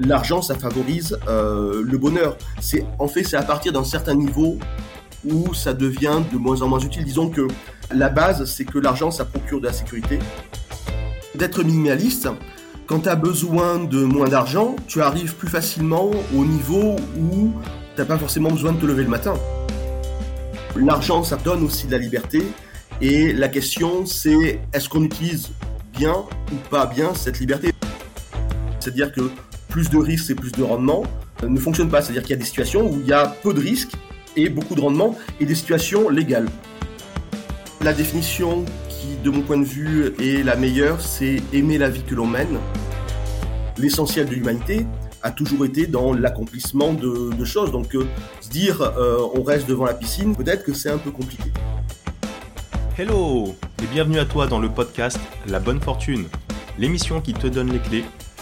L'argent, ça favorise euh, le bonheur. C'est en fait, c'est à partir d'un certain niveau où ça devient de moins en moins utile. Disons que la base, c'est que l'argent, ça procure de la sécurité. D'être minimaliste, quand tu as besoin de moins d'argent, tu arrives plus facilement au niveau où tu n'as pas forcément besoin de te lever le matin. L'argent, ça donne aussi de la liberté. Et la question, c'est est-ce qu'on utilise bien ou pas bien cette liberté? C'est-à-dire que plus de risques et plus de rendement euh, ne fonctionne pas. C'est-à-dire qu'il y a des situations où il y a peu de risques et beaucoup de rendement et des situations légales. La définition qui, de mon point de vue, est la meilleure, c'est aimer la vie que l'on mène. L'essentiel de l'humanité a toujours été dans l'accomplissement de, choses. Donc euh, se dire euh, on reste devant la piscine, peut-être que c'est un peu compliqué. Hello et bienvenue à toi dans le podcast La Bonne Fortune, l'émission qui te donne les clés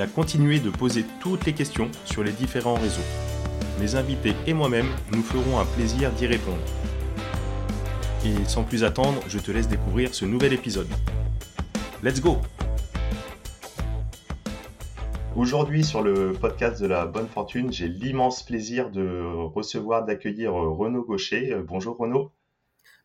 et à continuer de poser toutes les questions sur les différents réseaux. Mes invités et moi-même nous ferons un plaisir d'y répondre. Et sans plus attendre, je te laisse découvrir ce nouvel épisode. Let's go Aujourd'hui sur le podcast de la bonne fortune, j'ai l'immense plaisir de recevoir, d'accueillir Renaud Gaucher. Bonjour Renaud.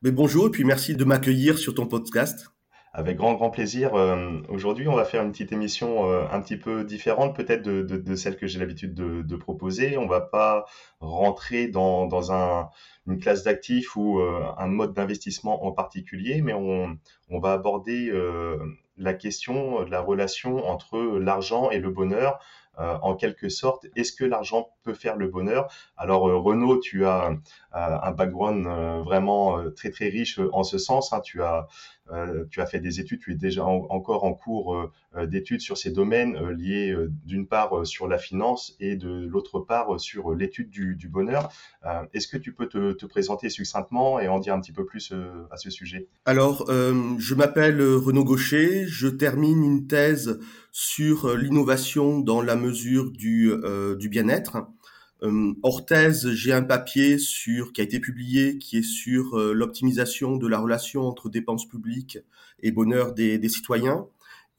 Mais bonjour et puis merci de m'accueillir sur ton podcast. Avec grand, grand plaisir. Euh, aujourd'hui, on va faire une petite émission euh, un petit peu différente peut-être de, celle que j'ai l'habitude de, proposer. On va pas rentrer dans, dans un, une classe d'actifs ou euh, un mode d'investissement en particulier, mais on, on va aborder la question de la relation entre l'argent et le bonheur. en quelque sorte, est-ce que l'argent peut faire le bonheur? Alors Renaud, tu as un background vraiment très très riche en ce sens. Hein. Tu as tu as fait des études, tu es déjà encore en cours euh, euh, d'études sur ces domaines liés d'une part sur la finance et de l'autre part sur l'étude du, bonheur. Est-ce que tu peux te, présenter succinctement et en dire un petit peu plus à ce sujet? Alors, je m'appelle Renaud Gaucher, je termine une thèse sur l'innovation dans la mesure du bien-être. Euh, Orthez, j'ai un papier sur qui a été publié qui est sur euh, l'optimisation de la relation entre dépenses publiques et bonheur des, des citoyens.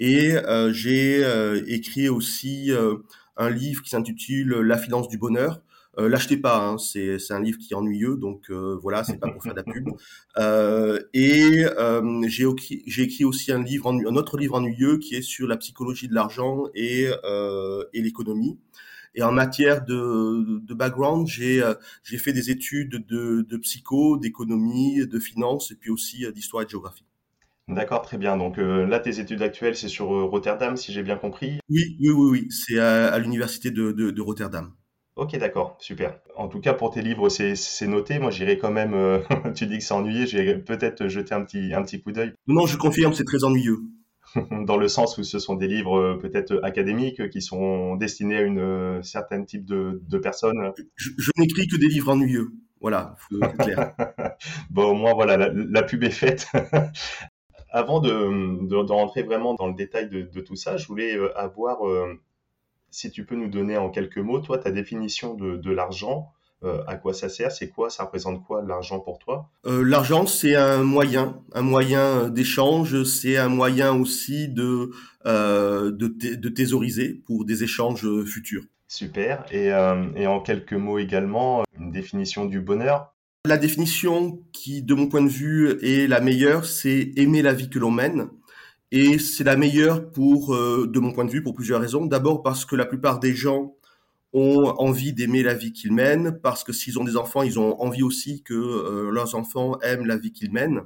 Et euh, j'ai écrit aussi un livre qui s'intitule La finance du bonheur. Euh, L'achetez pas, hein, c'est un livre qui est ennuyeux, donc voilà, c'est pas pour faire de la pub. et j'ai écrit aussi un livre, un autre livre ennuyeux qui est sur la psychologie de l'argent et, et l'économie. Et en matière de, de background, j'ai euh, j'ai fait des études de, de psycho, d'économie, de finance et puis aussi euh, d'histoire et de géographie. D'accord, très bien. Donc euh, là, tes études actuelles, c'est sur Rotterdam, si j'ai bien compris. Oui, oui, oui, oui. C'est à, l'université de, de, de, Rotterdam. Ok, d'accord, super. En tout cas, pour tes livres, c'est noté. Moi, j'irai quand même. tu dis que c'est ennuyé. J'irai peut-être jeter un petit un petit coup d'œil. Non, je confirme, c'est très ennuyeux. dans le sens où ce sont des livres euh, peut-être académiques qui sont destinés à une euh, certaine type de, de personnes. Je, n'écris que des livres ennuyeux. Voilà, c'est clair. bon, au moins, voilà, la, pub est faite. Avant de, de, rentrer vraiment dans le détail de, de, tout ça, je voulais euh, avoir, si tu peux nous donner en quelques mots, toi, ta définition de, l'argent euh, à quoi ça sert C'est quoi Ça représente quoi l'argent pour toi? Euh, L'argent, c'est un moyen, un moyen d'échange. C'est un moyen aussi de euh, de, de, thésauriser pour des échanges futurs. Super. Et, et en quelques mots également, une définition du bonheur? La définition qui, de mon point de vue, est la meilleure, c'est aimer la vie que l'on mène. Et c'est la meilleure pour, de mon point de vue, pour plusieurs raisons. D'abord parce que la plupart des gens ont envie d'aimer la vie qu'ils mènent, parce que s'ils ont des enfants, ils ont envie aussi que euh, leurs enfants aiment la vie qu'ils mènent.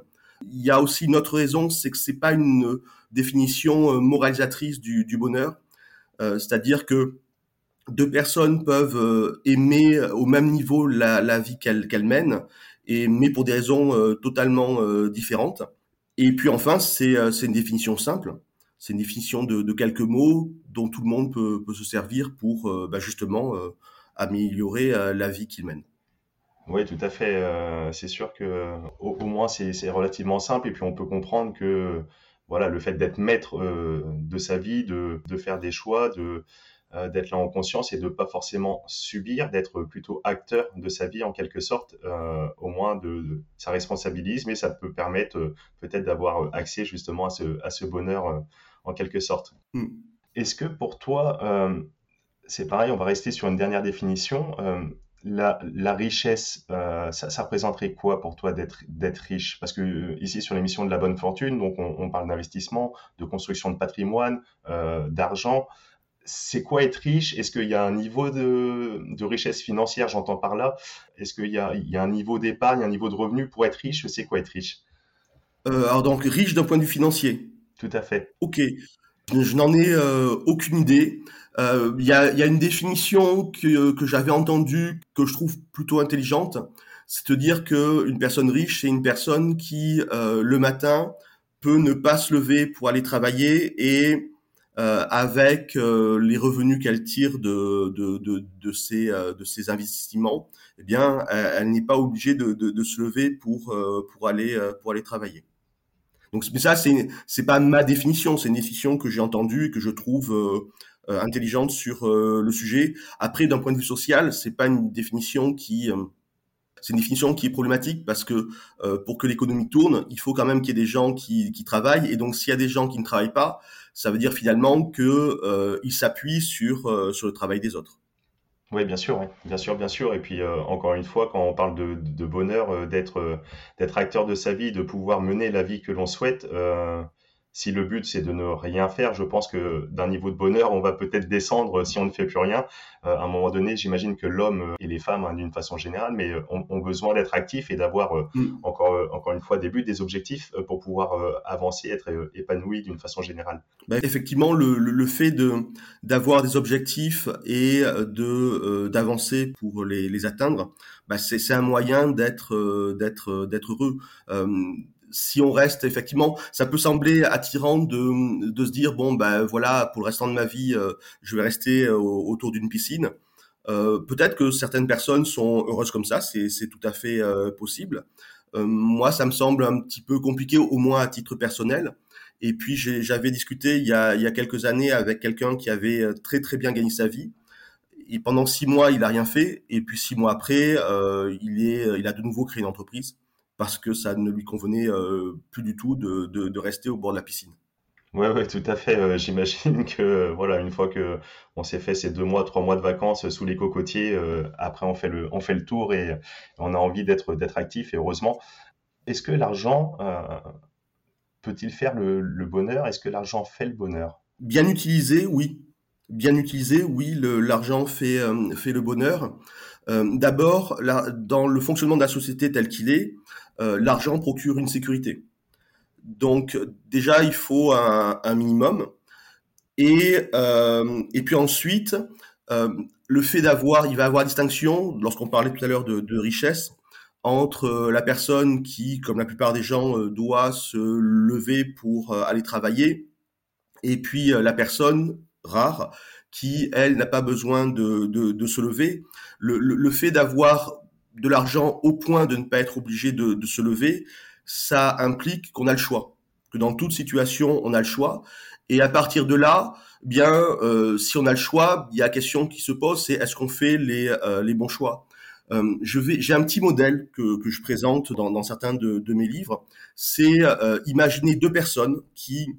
Il y a aussi une autre raison, c'est que c'est pas une définition euh, moralisatrice du, bonheur, euh, c'est-à-dire que deux personnes peuvent aimer au même niveau la, vie qu'elles qu'elles mènent, et mais pour des raisons totalement différentes. Et puis enfin, c'est une définition simple, C'est une définition de, quelques mots dont tout le monde peut, se servir pour bah, justement améliorer la vie qu'il mène. Oui, tout à fait. c'est sûr que au, moins c'est relativement simple et puis on peut comprendre que voilà le fait d'être maître de sa vie, de, de, faire des choix, de euh, d'être là en conscience et de pas forcément subir, d'être plutôt acteur de sa vie en quelque sorte, euh, au moins de, ça responsabilise, mais ça peut permettre euh, peut-être d'avoir accès justement à ce bonheur en quelque sorte. Hmm. Est-ce que pour toi, c'est pareil, on va rester sur une dernière définition. La, la, richesse, ça, ça, représenterait quoi pour toi d'être riche? Parce que ici sur l'émission de la bonne fortune, donc on, on parle d'investissement, de construction de patrimoine, d'argent. C'est quoi être riche? Est-ce qu'il y a un niveau de, richesse financière, j'entends par là. Est-ce qu'il y, a, un niveau d'épargne, un niveau de revenu pour être riche? C'est quoi être riche? Euh, Alors donc riche d'un point de vue financier Tout à fait. Ok, je n'en ai euh, aucune idée. Euh, il y, a, une définition que, que j'avais entendue que je trouve plutôt intelligente. C'est de dire qu'une personne riche, c'est une personne qui, le matin, peut ne pas se lever pour aller travailler et euh, avec euh, les revenus qu'elle tire de, de, de, de, ses, euh, de ses investissements, eh bien, elle, n'est pas obligée de, de, de, se lever pour, pour, aller, pour aller travailler. Donc, mais ça, c'est, c'est pas ma définition, c'est une définition que j'ai entendue et que je trouve intelligente sur le sujet. Après, d'un point de vue social, c'est pas une définition qui c'est une définition qui est problématique parce que euh, pour que l'économie tourne, il faut quand même qu'il y ait des gens qui, qui travaillent. Et donc, s'il y a des gens qui ne travaillent pas, ça veut dire finalement qu'ils euh, s'appuient sur, euh, sur le travail des autres. Oui, bien sûr, bien sûr, bien sûr. Et puis, euh, encore une fois, quand on parle de, de bonheur, d'être d'être acteur de sa vie, de pouvoir mener la vie que l'on souhaite, si le but c'est de ne rien faire, je pense que d'un niveau de bonheur, on va peut-être descendre si on ne fait plus rien. Euh, à un moment donné, j'imagine que l'homme et les femmes, hein, d'une façon générale, mais euh, ont, besoin d'être actifs et d'avoir euh, mm. encore encore une fois des buts, des objectifs pour pouvoir avancer, être épanoui d'une façon générale. Bah, effectivement, le, le, fait de d'avoir des objectifs et de d'avancer pour les, les atteindre, bah, c'est un moyen d'être d'être d'être heureux si on reste effectivement, ça peut sembler attirant de, de se dire bon ben voilà pour le restant de ma vie euh, je vais rester euh, autour d'une piscine. Euh, Peut-être que certaines personnes sont heureuses comme ça, c'est tout à fait euh, possible. moi, ça me semble un petit peu compliqué, au moins à titre personnel. Et puis j'avais discuté il y, a, il y a quelques années avec quelqu'un qui avait très très bien gagné sa vie. Et pendant six mois, il a rien fait. Et puis six mois après, il est, il a de nouveau créé une entreprise parce que ça ne lui convenait euh, plus du tout de, de, rester au bord de la piscine. Ouais, ouais, tout à fait. Euh, j'imagine que voilà, une fois que on s'est fait ces deux mois, trois mois de vacances sous les cocotiers, euh, après on fait le on fait le tour et on a envie d'être d'être actif. Et heureusement, est-ce que l'argent peut-il faire le, le bonheur? Est-ce que l'argent fait le bonheur? Bien utilisé, oui. Bien utilisé, oui. L'argent fait fait le bonheur. D'abord, dans le fonctionnement de la société tel qu'il est, euh, l'argent procure une sécurité. Donc déjà, il faut un, minimum. Et, euh, et puis ensuite, euh, le fait d'avoir, il va avoir distinction, lorsqu'on parlait tout à l'heure de, richesse, entre la personne qui, comme la plupart des gens, doit se lever pour aller travailler, et puis la personne rare qui, elle, n'a pas besoin de, se lever. Le, le fait d'avoir de l'argent au point de ne pas être obligé de, se lever, ça implique qu'on a le choix, que dans toute situation, on a le choix. Et à partir de là, bien, euh, si on a le choix, il y a la question qui se pose, c'est est-ce qu'on fait les, euh, les bons choix euh, je vais, j'ai un petit modèle que, que je présente dans, dans certains de, de mes livres. C'est imaginer deux personnes qui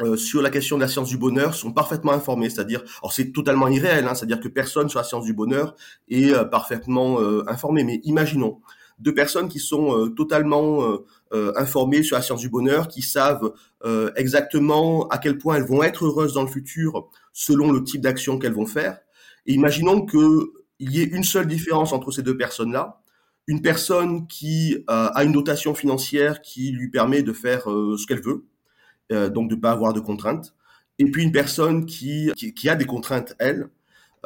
euh, sur la question de la science du bonheur sont parfaitement informés, c'est-à-dire, alors c'est totalement irréel, hein, c'est-à-dire que personne sur la science du bonheur est euh, parfaitement euh, informé, mais imaginons deux personnes qui sont totalement informées sur la science du bonheur, qui savent exactement à quel point elles vont être heureuses dans le futur selon le type d'action qu'elles vont faire. Et imaginons qu'il y ait une seule différence entre ces deux personnes-là, une personne qui a une dotation financière qui lui permet de faire ce qu'elle veut, euh, donc de pas avoir de contraintes. Et puis une personne qui, qui, a des contraintes, elle,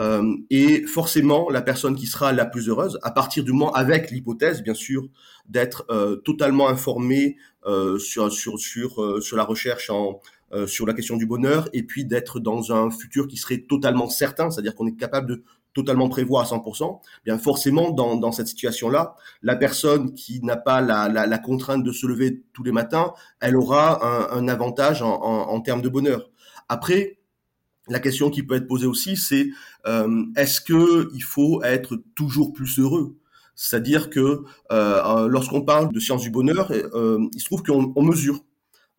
euh, et forcément la personne qui sera la plus heureuse, à partir du moment, avec l'hypothèse bien sûr, d'être euh, totalement informée euh, sur, sur, sur, sur la recherche en, euh, sur la question du bonheur et puis d'être dans un futur qui serait totalement certain, c'est-à-dire qu'on est capable de totalement prévoir à 100%, bien forcément dans, dans cette situation-là, la personne qui n'a pas la, la, la, contrainte de se lever tous les matins, elle aura un, un avantage en, en, en, termes de bonheur. Après, la question qui peut être posée aussi, c'est euh, est-ce que il faut être toujours plus heureux? C'est-à-dire que euh, lorsqu'on parle de science du bonheur, euh, il se trouve qu'on mesure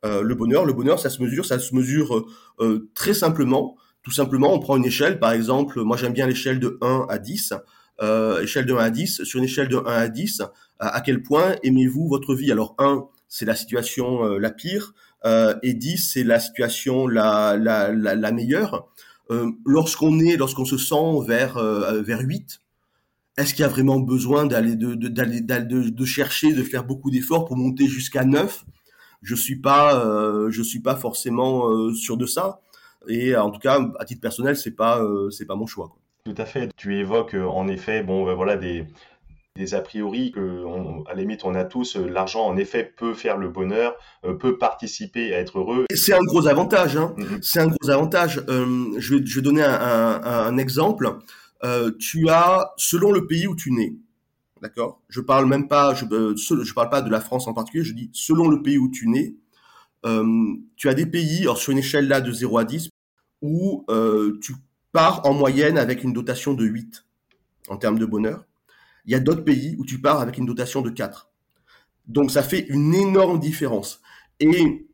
euh, le bonheur. Le bonheur, ça se mesure, ça se mesure euh, très simplement. Tout simplement, on prend une échelle, par exemple, moi j'aime bien l'échelle de 1 à 10. Euh, échelle de 1 à 10, sur une échelle de 1 à 10, à, quel point aimez-vous votre vie? Alors 1, c'est la situation la pire, et 10, c'est la situation la, la, la, la meilleure. lorsqu'on est, lorsqu'on se sent vers, vers 8, est-ce qu'il y a vraiment besoin d'aller de, de, de, de, chercher, de faire beaucoup d'efforts pour monter jusqu'à 9 je suis pas, euh, je suis pas forcément euh, sûr de ça. Et en tout cas, à titre personnel, c'est pas, euh, c'est pas mon choix. Quoi. Tout à fait. Tu évoques en effet, bon, ben voilà, des, des a priori que, à la limite, on a tous. L'argent, en effet, peut faire le bonheur, peut participer à être heureux. C'est un gros avantage. Hein. Mm-hmm. C'est un gros avantage. je, vais, je vais donner un, un, un exemple. tu as, selon le pays où tu nais, d'accord? Je parle même pas, je, euh, je parle pas de la France en particulier, je dis selon le pays où tu nais, euh, tu as des pays, alors sur une échelle là de 0 à 10, où euh, tu pars en moyenne avec une dotation de 8 en termes de bonheur. Il y a d'autres pays où tu pars avec une dotation de 4. Donc ça fait une énorme différence. Et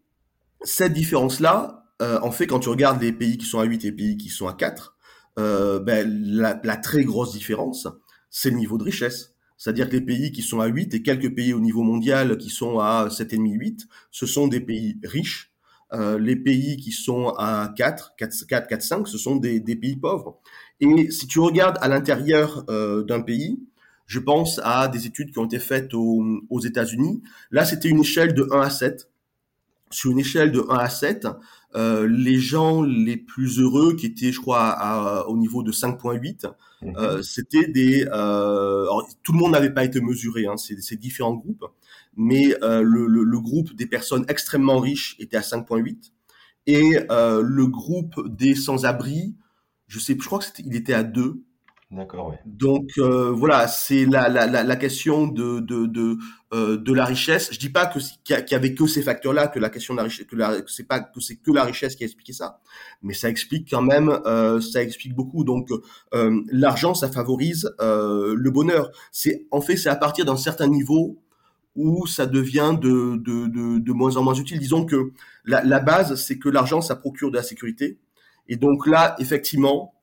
cette différence-là, euh, en fait, quand tu regardes les pays qui sont à 8 et les pays qui sont à 4, euh, ben, la, très grosse différence, c'est le niveau de richesse. C'est-à-dire que les pays qui sont à 8 et quelques pays au niveau mondial qui sont à 7,5-8, ce sont des pays riches. Euh, les pays qui sont à 4, 4, 4, 4 5, ce sont des, des pays pauvres. Et si tu regardes à l'intérieur euh, d'un pays, je pense à des études qui ont été faites aux, aux États-Unis. Là, c'était une échelle de 1 à 7. Sur une échelle de 1 à 7, euh, les gens les plus heureux, qui étaient, je crois, à, au niveau de 5.8, mhm. euh, c'était des... Euh, tout le monde n'avait pas été mesuré, hein, c'est différents groupes, mais euh, le, le, le, groupe des personnes extrêmement riches était à 5.8, et euh, le groupe des sans-abri, je sais, je crois que il était à 2, D'accord, Donc euh, voilà, c'est la, la, la, la, question de de de, euh, de la richesse. Je dis pas que qu'il y, avait que ces facteurs-là, que la question de la richesse, que, c'est pas que c'est que la richesse qui a expliqué ça, mais ça explique quand même, euh, ça explique beaucoup. Donc euh, l'argent, ça favorise euh, le bonheur. C'est en fait, c'est à partir d'un certain niveau où ça devient de, de, de, de moins en moins utile. Disons que la, la base, c'est que l'argent, ça procure de la sécurité. Et donc là, effectivement,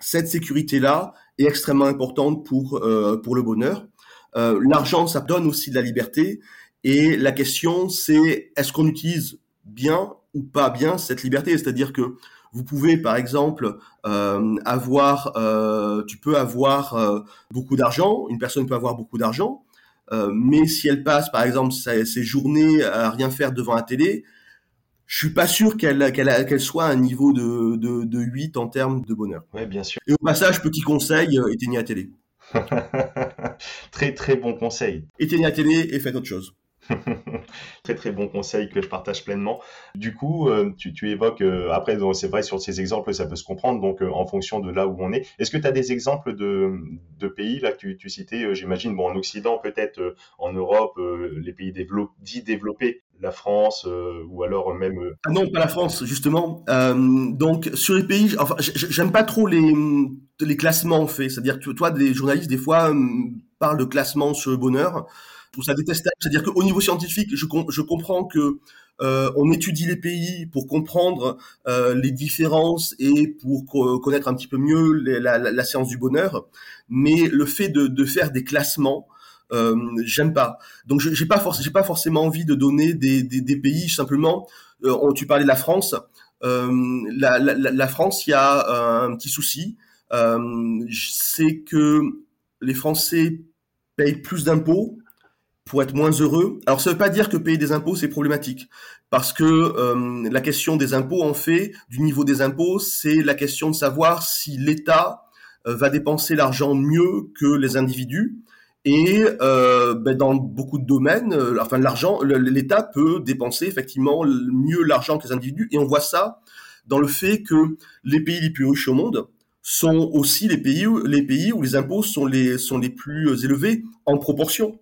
cette sécurité-là est extrêmement importante pour, euh, pour le bonheur. Euh, L'argent, ça donne aussi de la liberté. Et la question, c'est est-ce qu'on utilise bien ou pas bien cette liberté? C'est-à-dire que vous pouvez, par exemple, euh, avoir, euh, tu peux avoir euh, beaucoup d'argent. Une personne peut avoir beaucoup d'argent, euh, mais si elle passe, par exemple, ses, ses, journées à rien faire devant la télé, je suis pas sûr qu'elle qu'elle qu'elle soit à un niveau de, de, de 8 en termes de bonheur. Oui, bien sûr. Et au passage, petit conseil, euh, éteignez la télé. très très bon conseil. Éteignez la télé et faites autre chose. très très bon conseil que je partage pleinement. Du coup, euh, tu, évoques, euh, après, c'est vrai, sur ces exemples, ça peut se comprendre, donc euh, en fonction de là où on est. Est-ce que tu as des exemples de, pays, là, que tu, citais, j'imagine, bon, en Occident, peut-être, en Europe, les pays dits développés, la France, ou alors même... Ah non, pas la France, justement. donc, sur les pays, enfin, j'aime pas trop les, les classements, en fait. C'est-à-dire que toi, des journalistes, des fois, parlent de classement sur le bonheur trouve ça détestable. C'est-à-dire qu'au niveau scientifique, je, je comprends que euh, on étudie les pays pour comprendre euh, les différences et pour connaître un petit peu mieux la, la, science du bonheur. Mais le fait de, de faire des classements, euh, j'aime pas. Donc j'ai pas j'ai pas forcément envie de donner des, des, pays simplement. Tu parlais de la France. La, la, France, il y a un petit souci, c'est que les Français payent plus d'impôts pour être moins heureux. Alors ça ne veut pas dire que payer des impôts c'est problématique, parce que euh, la question des impôts en fait, du niveau des impôts, c'est la question de savoir si l'État euh, va dépenser l'argent mieux que les individus. Et euh, ben, dans beaucoup de domaines, enfin l'argent, l'État peut dépenser effectivement mieux l'argent que les individus. Et on voit ça dans le fait que les pays les plus riches au monde sont aussi les pays où les, impôts sont les plus élevés en proportion.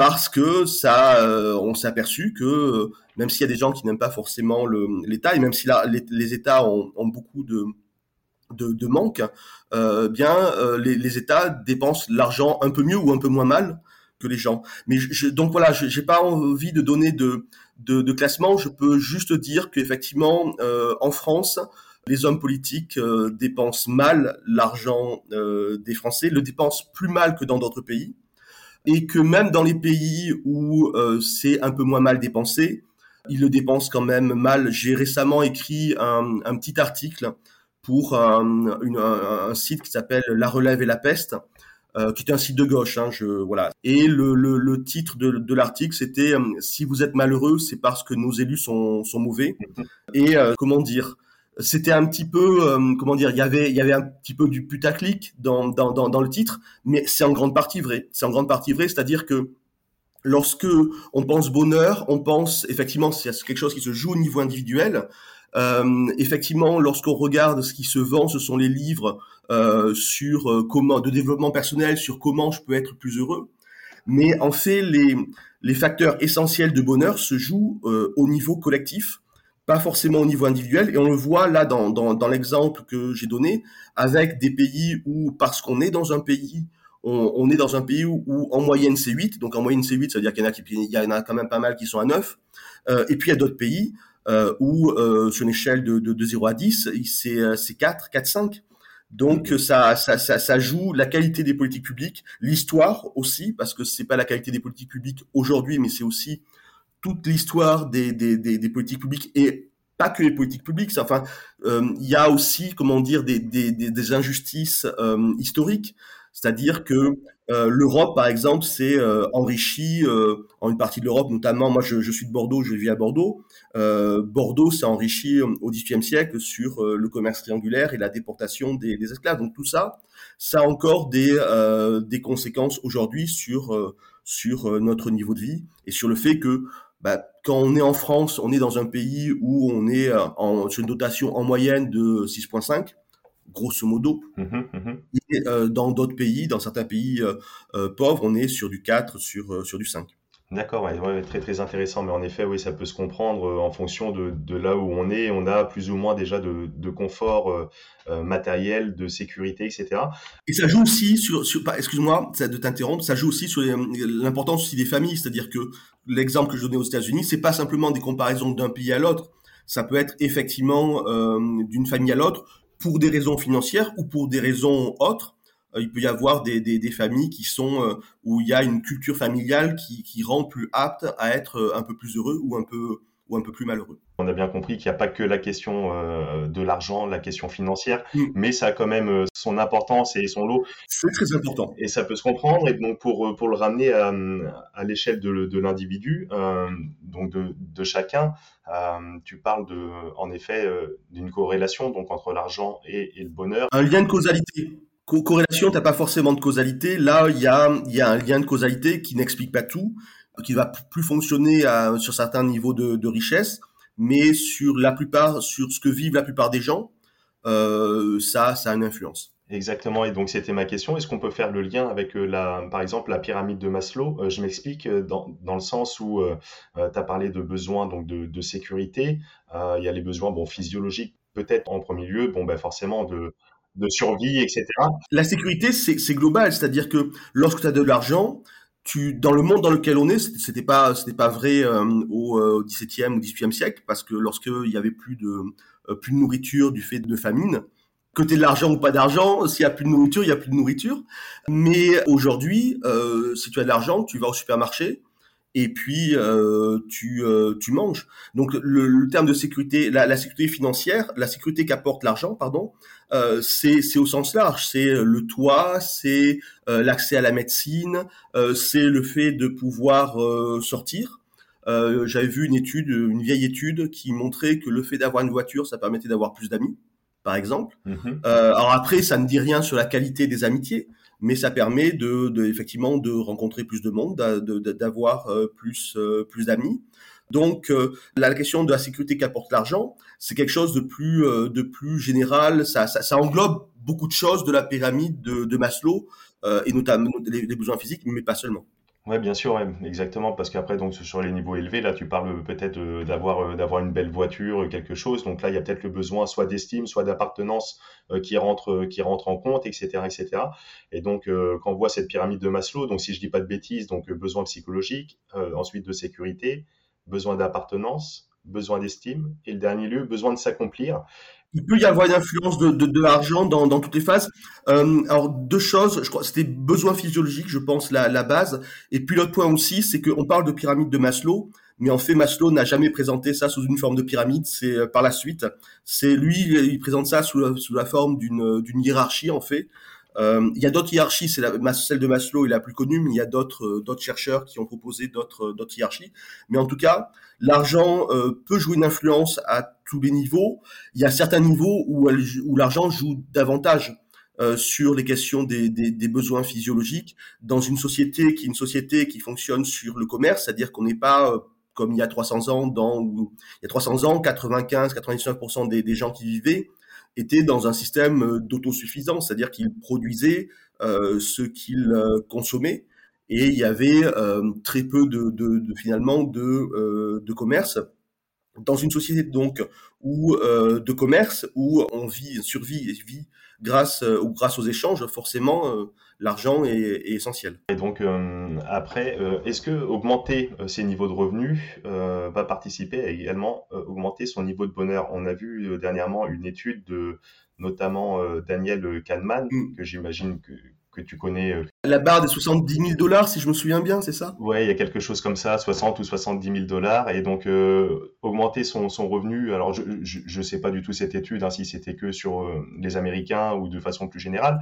Parce que ça, euh, on s'est aperçu que même s'il y a des gens qui n'aiment pas forcément l'État, et même si les, États ont, beaucoup de, de, de manque, euh, bien euh, les, les, États dépensent l'argent un peu mieux ou un peu moins mal que les gens. Mais je, donc voilà, j'ai pas envie de donner de, de, de, classement. Je peux juste dire qu'effectivement, euh, en France, les hommes politiques euh, dépensent mal l'argent euh, des Français, le dépensent plus mal que dans d'autres pays, et que même dans les pays où c'est un peu moins mal dépensé, ils le dépensent quand même mal. J'ai récemment écrit un, petit article pour un, une, un, site qui s'appelle La Relève et la Peste, euh, qui est un site de gauche. Hein, je, voilà. Et le, le, le titre de, de l'article, c'était euh, Si vous êtes malheureux, c'est parce que nos élus sont, sont mauvais. Et euh, comment dire? C'était un petit peu, euh, comment dire, il y avait, il y avait un petit peu du putaclic dans, dans, dans, dans le titre, mais c'est en grande partie vrai. C'est en grande partie vrai, c'est-à-dire que lorsque on pense bonheur, on pense effectivement c'est quelque chose qui se joue au niveau individuel, euh, effectivement, lorsqu'on regarde ce qui se vend, ce sont les livres euh, sur euh, comment de développement personnel, sur comment je peux être plus heureux. Mais en fait, les, les facteurs essentiels de bonheur se jouent euh, au niveau collectif, pas forcément au niveau individuel. Et on le voit là dans, dans, l'exemple que j'ai donné, avec des pays où, parce qu'on est dans un pays, on, on, est dans un pays où, en moyenne c'est 8, donc en moyenne c'est 8, ça veut dire qu'il y en a, qui, il y en a quand même pas mal qui sont à 9. Euh, et puis il y a d'autres pays euh, où euh, sur une échelle de, de, de 0 à 10, c'est, c'est 4, 4, 5. Donc ça, ça, ça, ça, joue la qualité des politiques publiques, l'histoire aussi, parce que c'est pas la qualité des politiques publiques aujourd'hui, mais c'est aussi toute l'histoire des, des, des, des, politiques publiques et pas que les politiques publiques. Enfin, euh, il y a aussi, comment dire, des, des, des injustices euh, historiques. C'est-à-dire que euh, l'Europe, par exemple, s'est enrichie en une partie de l'Europe, notamment, moi je, suis de Bordeaux, je vis à Bordeaux. Bordeaux s'est enrichi au XVIIIe siècle sur le commerce triangulaire et la déportation des, des, esclaves. Donc tout ça, ça a encore des, des conséquences aujourd'hui sur, sur notre niveau de vie et sur le fait que bah, quand on est en France, on est dans un pays où on est en, sur une dotation en moyenne de 6,5 grosso modo. Mmh mmh Et euh, dans d'autres pays, dans certains pays euh, euh, pauvres, on est sur du 4, sur, sur du 5. D'accord, ouais, très très intéressant. Mais en effet, oui, ça peut se comprendre en fonction de, là où on est. On a plus ou moins déjà de, de confort matériel, de sécurité, etc. Et ça joue aussi sur, sur excuse-moi de t'interrompre, ça joue aussi sur l'importance aussi des familles. C'est-à-dire que l'exemple que je donnais aux États-Unis, c'est pas simplement des comparaisons d'un pays à l'autre. Ça peut être effectivement d'une famille à l'autre pour des raisons financières ou pour des raisons autres. Euh, il peut y avoir des, des, des familles qui sont euh, où il y a une culture familiale qui, qui rend plus apte à être euh, un peu plus heureux ou un peu ou un peu plus malheureux. On a bien compris qu'il n'y a pas que la question euh, de l'argent, la question financière, mm. mais ça a quand même son importance et son lot. C'est très important. Et ça peut se comprendre. Et donc pour pour le ramener à, à l'échelle de, de l'individu, euh, donc de, de chacun, euh, tu parles de, en effet, d'une corrélation donc entre l'argent et, et, le bonheur. Un lien de causalité. Co corrélation, t'as pas forcément de causalité. Là, il y a un lien de causalité qui n'explique pas tout qui va plus fonctionner sur certains niveaux de, richesse, mais sur la plupart, sur ce que vivent la plupart des gens, euh, ça, a une influence. Exactement, et donc c'était ma question. Est-ce qu'on peut faire le lien avec, euh, la, par exemple, la pyramide de Maslow? Euh, Je m'explique dans, le sens où euh, tu as parlé de besoins donc de, sécurité. Il y a les besoins physiologiques, peut-être en premier lieu, bon, ben forcément de, de survie, etc. La sécurité, c'est global, c'est-à-dire que lorsque tu as de l'argent, tu, dans le monde dans lequel on est, c'était pas, c'était pas vrai euh, au, euh, XVIIe ou XVIIIe siècle, parce que lorsqu'il y avait plus de, euh, plus de nourriture du fait de famine, que tu de l'argent ou pas d'argent, s'il y a plus de nourriture, il y a plus de nourriture. Mais aujourd'hui, euh, si tu as de l'argent, tu vas au supermarché, et puis euh, tu, euh, tu manges. Donc le, le, terme de sécurité, la, la sécurité financière, la sécurité qu'apporte l'argent, pardon, euh, c'est au sens large. C'est le toit, c'est euh, l'accès à la médecine, euh, c'est le fait de pouvoir euh, sortir. J'avais vu une étude, une vieille étude qui montrait que le fait d'avoir une voiture, ça permettait d'avoir plus d'amis. par exemple. Mhm. alors après, ça ne dit rien sur la qualité des amitiés, mais ça permet de, effectivement de rencontrer plus de monde, d'avoir plus plus d'amis. Donc la question de la sécurité qu'apporte l'argent, c'est quelque chose de plus de plus général. Ça, ça, englobe beaucoup de choses de la pyramide de, de Maslow et notamment les besoins physiques, mais pas seulement. Ouais, bien sûr, exactement, parce qu'après, donc sur les niveaux élevés, là, tu parles peut-être d'avoir euh, d'avoir une belle voiture, quelque chose. Donc là, il y a peut-être le besoin soit d'estime, soit d'appartenance euh, qui rentre en compte, etc., etc. Et donc, euh, quand on voit cette pyramide de Maslow, donc si je dis pas de bêtises, donc besoin psychologique, ensuite de sécurité, besoin d'appartenance, besoin d'estime, et le dernier lieu, besoin de s'accomplir il peut y avoir une influence de, de, de l'argent dans, dans, toutes les phases. Euh, alors deux choses, je crois, c'était besoin physiologique, je pense, la, la base. Et puis l'autre point aussi, c'est qu'on parle de pyramide de Maslow, mais en fait Maslow n'a jamais présenté ça sous une forme de pyramide. C'est euh, par la suite, c'est lui, il présente ça sous la, sous la forme d'une hiérarchie en fait. Euh, il y a d'autres hiérarchies, c'est celle de Maslow est la plus connue, mais il y a d'autres euh, d'autres chercheurs qui ont proposé d'autres d'autres hiérarchies. Mais en tout cas, l'argent euh, peut jouer une influence à tous les niveaux. Il y a certains niveaux où, l'argent joue davantage euh, sur les questions des, des, des, besoins physiologiques dans une société qui est une société qui fonctionne sur le commerce, c'est-à-dire qu'on n'est pas euh, comme il y a 300 ans, dans où, il y a 300 ans, 95-99% des, des gens qui vivaient étaient dans un système euh, d'autosuffisance, c'est-à-dire qu'ils produisaient euh, ce qu'ils consommaient et il y avait euh, très peu de, finalement de, euh, commerce. Dans une société donc où euh, de commerce où on vit survit vit grâce ou grâce aux échanges forcément l'argent est, est, essentiel. Et donc après est-ce que augmenter ses niveaux de revenus va participer à également augmenter son niveau de bonheur? On a vu dernièrement une étude de notamment Daniel Kahneman mm. que j'imagine que que tu connais. Euh, La barre des 70 000 dollars, si je me souviens bien, c'est ça? Ouais, il y a quelque chose comme ça, 60 ou 70 000 dollars, et donc euh, augmenter son, son revenu. Alors, je je sais pas du tout cette étude, hein, si c'était que sur euh, les Américains ou de façon plus générale.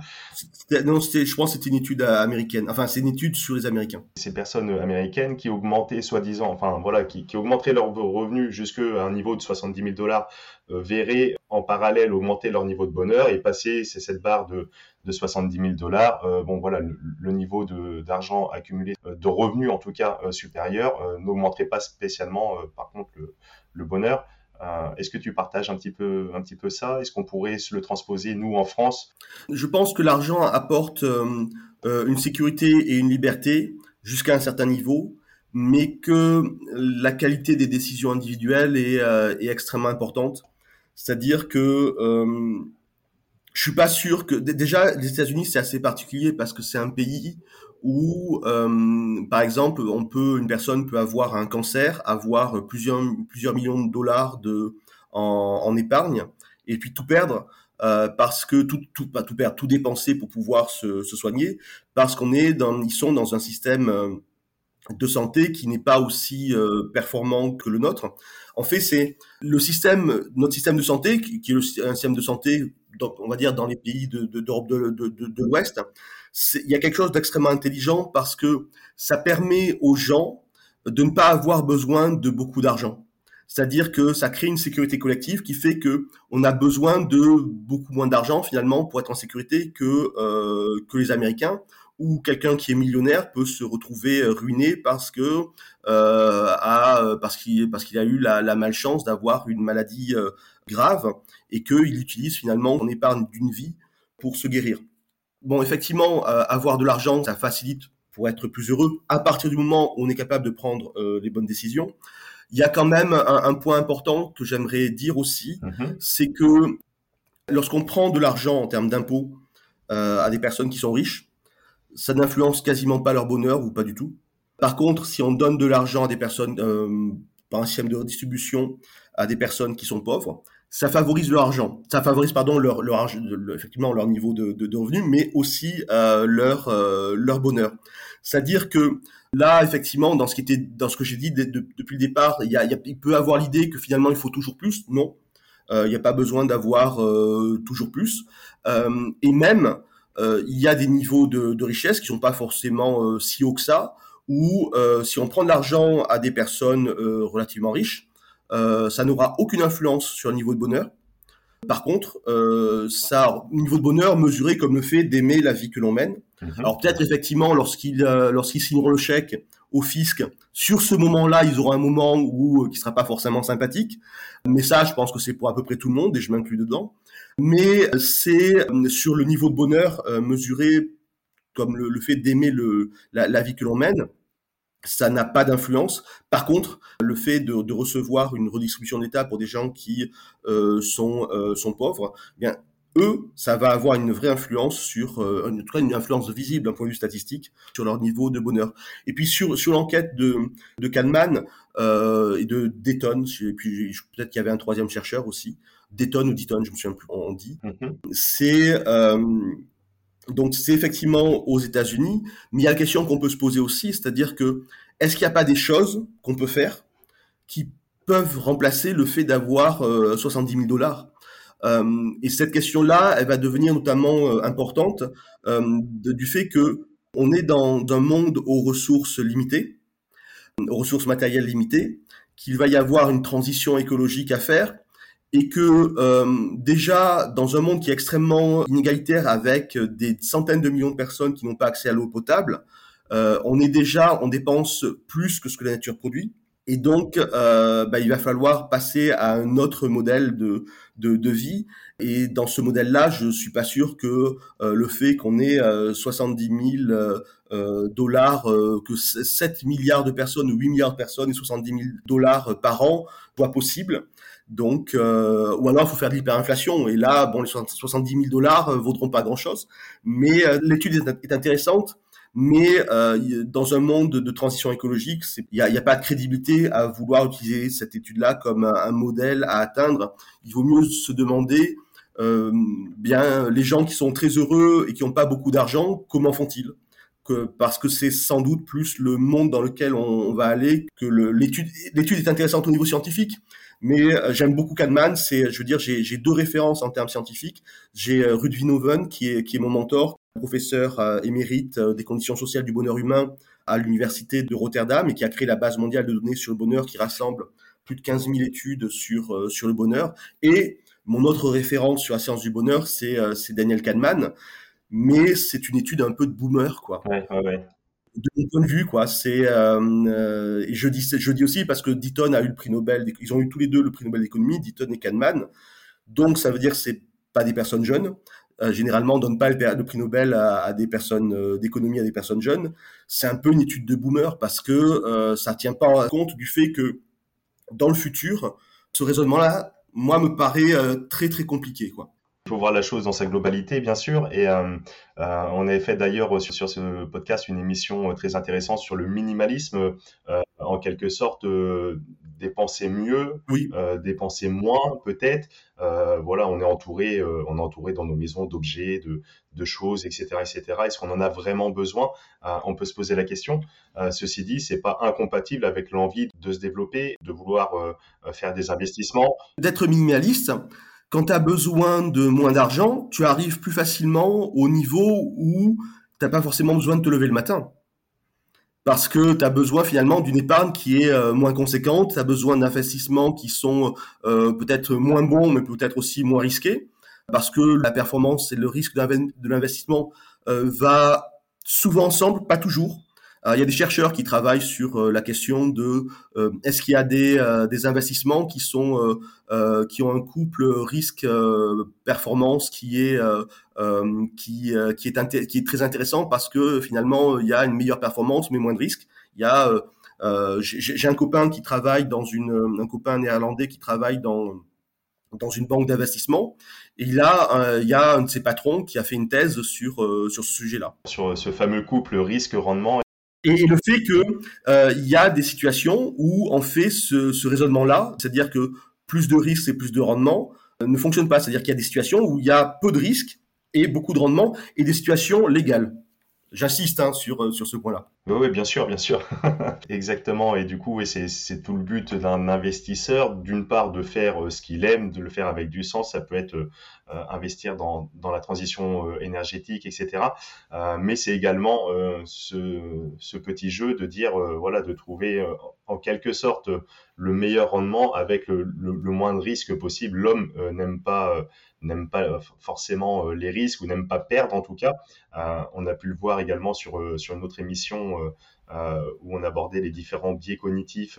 Non, je pense que c'était une étude américaine. Enfin, c'est une étude sur les Américains. Ces personnes américaines qui augmentaient, soi-disant, enfin voilà, qui, qui augmenteraient leur revenu jusqu'à un niveau de 70 000 dollars, verraient en parallèle augmenter leur niveau de bonheur et passer c'est cette barre de de 70 000 dollars, euh, bon voilà, le, niveau d'argent accumulé, euh, de revenus en tout cas euh, supérieur, n'augmenterait pas spécialement, par contre, le, bonheur. Est-ce que tu partages un petit peu, un petit peu ça? Est-ce qu'on pourrait se le transposer nous en France? Je pense que l'argent apporte une sécurité et une liberté jusqu'à un certain niveau, mais que la qualité des décisions individuelles est extrêmement importante. C'est-à-dire que je suis pas sûr que déjà les États-Unis c'est assez particulier parce que c'est un pays où euh, par exemple on peut une personne peut avoir un cancer, avoir plusieurs plusieurs millions de dollars de en, en épargne et puis tout perdre euh, parce que tout tout pas tout perdre tout dépenser pour pouvoir se, se soigner parce qu'on est dans ils sont dans un système euh, de santé qui n'est pas aussi euh, performant que le nôtre. En fait, c'est le système, notre système de santé, qui, est un système de santé on va dire dans les pays d'Europe de, l'Ouest, il y a quelque chose d'extrêmement intelligent parce que ça permet aux gens de ne pas avoir besoin de beaucoup d'argent. C'est-à-dire que ça crée une sécurité collective qui fait que on a besoin de beaucoup moins d'argent finalement pour être en sécurité que euh, que les Américains ou quelqu'un qui est millionnaire peut se retrouver ruiné parce que euh, a, parce qu'il parce qu'il a eu la, la malchance d'avoir une maladie euh, grave et qu'il utilise finalement son épargne d'une vie pour se guérir. Bon, effectivement, euh, avoir de l'argent, ça facilite pour être plus heureux. À partir du moment où on est capable de prendre euh, les bonnes décisions, il y a quand même un, point important que j'aimerais dire aussi, mm-hmm. c'est que lorsqu'on prend de l'argent en termes d'impôts euh, à des personnes qui sont riches, ça n'influence quasiment pas leur bonheur ou pas du tout. Par contre, si on donne de l'argent à des personnes par un système de redistribution à des personnes qui sont pauvres, ça favorise leur argent, ça favorise pardon leur, leur effectivement leur niveau de, de, revenus, mais aussi euh, leur euh, leur bonheur. C'est-à-dire que là, effectivement, dans ce qui était dans ce que j'ai dit depuis le départ, il, y il, peut avoir l'idée que finalement il faut toujours plus. Non, euh, il n'y a pas besoin d'avoir euh, toujours plus. Euh, et même il y a des niveaux de, de richesse qui sont pas forcément si hauts que ça. Ou si on prend de l'argent à des personnes relativement riches, euh, ça n'aura aucune influence sur le niveau de bonheur. Par contre, euh, ça, niveau de bonheur mesuré comme le fait d'aimer la vie que l'on mène. Mhm. Alors peut-être effectivement lorsqu'ils euh, lorsqu'ils signeront le chèque au fisc, sur ce moment-là, ils auront un moment où euh, qui sera pas forcément sympathique. Mais ça, je pense que c'est pour à peu près tout le monde et je m'inclus dedans. Mais c'est euh, sur le niveau de bonheur mesuré comme le, fait d'aimer le la, la vie que l'on mène ça n'a pas d'influence. Par contre, le fait de, de recevoir une redistribution d'État pour des gens qui euh, sont, euh, sont pauvres, eh bien eux, ça va avoir une vraie influence sur, euh, en une influence visible d'un point de vue statistique sur leur niveau de bonheur. Et puis sur sur l'enquête de de Kahneman euh, et de Dayton, et puis peut-être qu'il y avait un troisième chercheur aussi, Dayton ou Dayton, je me souviens plus, on dit. Mm-hmm. C'est euh, donc c'est effectivement aux États-Unis, mais il y a la question qu'on peut se poser aussi, c'est-à-dire que est-ce qu'il n'y a pas des choses qu'on peut faire qui peuvent remplacer le fait d'avoir 70 000 dollars? Euh, Et cette question-là, elle va devenir notamment euh, importante euh, du fait que on est dans un monde aux ressources limitées, aux ressources matérielles limitées, qu'il va y avoir une transition écologique à faire et que euh, déjà dans un monde qui est extrêmement inégalitaire avec des centaines de millions de personnes qui n'ont pas accès à l'eau potable, euh, on est déjà on dépense plus que ce que la nature produit. Et donc, euh, bah, il va falloir passer à un autre modèle de, de, de vie. Et dans ce modèle-là, je suis pas sûr que euh, le fait qu'on ait 70 000 euh, dollars, que 7 milliards de personnes ou 8 milliards de personnes et 70 000 dollars par an soit possible. Donc, euh, ou alors il faut faire de l'hyperinflation. Et là, bon, les 70 000 dollars euh, vaudront pas grand-chose. Mais euh, l'étude est, intéressante. Mais euh, dans un monde de transition écologique, il n'y a, a, pas de crédibilité à vouloir utiliser cette étude-là comme un, modèle à atteindre. Il vaut mieux se demander, euh, bien, les gens qui sont très heureux et qui n'ont pas beaucoup d'argent, comment font-ils? Parce que c'est sans doute plus le monde dans lequel on va aller que l'étude. L'étude est intéressante au niveau scientifique, mais euh, j'aime beaucoup Kahneman. C'est, je veux dire, j'ai deux références en termes scientifiques. J'ai euh, Ruud qui est, qui est mon mentor, professeur euh, émérite des conditions sociales du bonheur humain à l'université de Rotterdam et qui a créé la base mondiale de données sur le bonheur qui rassemble plus de 15 000 études sur, sur le bonheur. Et mon autre référence sur la science du bonheur, c'est Daniel Kahneman. Mais c'est une étude un peu de boomer, quoi. Ouais, ouais, ouais de mon point de vue, quoi. C'est euh, euh, je dis je dis aussi parce que Deaton a eu le prix Nobel, ils ont eu tous les deux le prix Nobel d'économie, Deaton et Kahneman. Donc ça veut dire que c'est pas des personnes jeunes. Euh, généralement, on donne pas le, prix Nobel à, des personnes d'économie à des personnes jeunes. C'est un peu une étude de boomer parce que ça tient pas compte du fait que dans le futur, ce raisonnement-là, moi, me paraît très très compliqué, quoi. Il faut voir la chose dans sa globalité, bien sûr. Et euh, euh, on avait fait d'ailleurs sur, sur, ce podcast une émission très intéressante sur le minimalisme, euh, en quelque sorte dépenser mieux, oui. dépenser moins peut-être. voilà, on est entouré, on est entouré dans nos maisons d'objets, de, de, choses, etc., etc. Est-ce qu'on en a vraiment besoin? On peut se poser la question. ceci dit, c'est pas incompatible avec l'envie de se développer, de vouloir faire des investissements, d'être minimaliste quand tu as besoin de moins d'argent, tu arrives plus facilement au niveau où t'as pas forcément besoin de te lever le matin. Parce que tu as besoin finalement d'une épargne qui est euh, moins conséquente, tu as besoin d'investissements qui sont euh, peut-être moins bons, mais peut-être aussi moins risqués, parce que la performance et le risque de l'investissement euh, va souvent ensemble, pas toujours. Euh, il y a des chercheurs qui travaillent sur euh, la question de euh, est-ce qu'il y a des, investissements qui sont qui ont un couple risque performance qui est qui qui est qui est très intéressant parce que finalement il y a une meilleure performance mais moins de risque. Il y a j'ai un copain qui travaille dans une un copain néerlandais qui travaille dans dans une banque d'investissement. Et là, il y a un de ses patrons qui a fait une thèse sur, sur ce sujet-là. Sur ce fameux couple risque-rendement et, le fait que euh, il y a des situations où on fait ce, ce raisonnement-là, c'est-à-dire que plus de risques et plus de rendement euh, ne fonctionne pas. C'est-à-dire qu'il y a des situations où il y a peu de risques et beaucoup de rendement et des situations légales. J'insiste hein, sur, sur ce point-là. Oui, bien sûr, bien sûr. Exactement. Et du coup, c'est tout le but d'un investisseur, d'une part, de faire ce qu'il aime, de le faire avec du sens. Ça peut être investir dans, la transition énergétique, etc. mais c'est également ce, petit jeu de dire, voilà, de trouver en quelque sorte le meilleur rendement avec le, moins de risques possible. L'homme n'aime pas n'aime pas euh, forcément euh, les risques ou n'aime pas perdre en tout cas. Euh, on a pu le voir également sur, sur une autre émission où on abordait les différents biais cognitifs,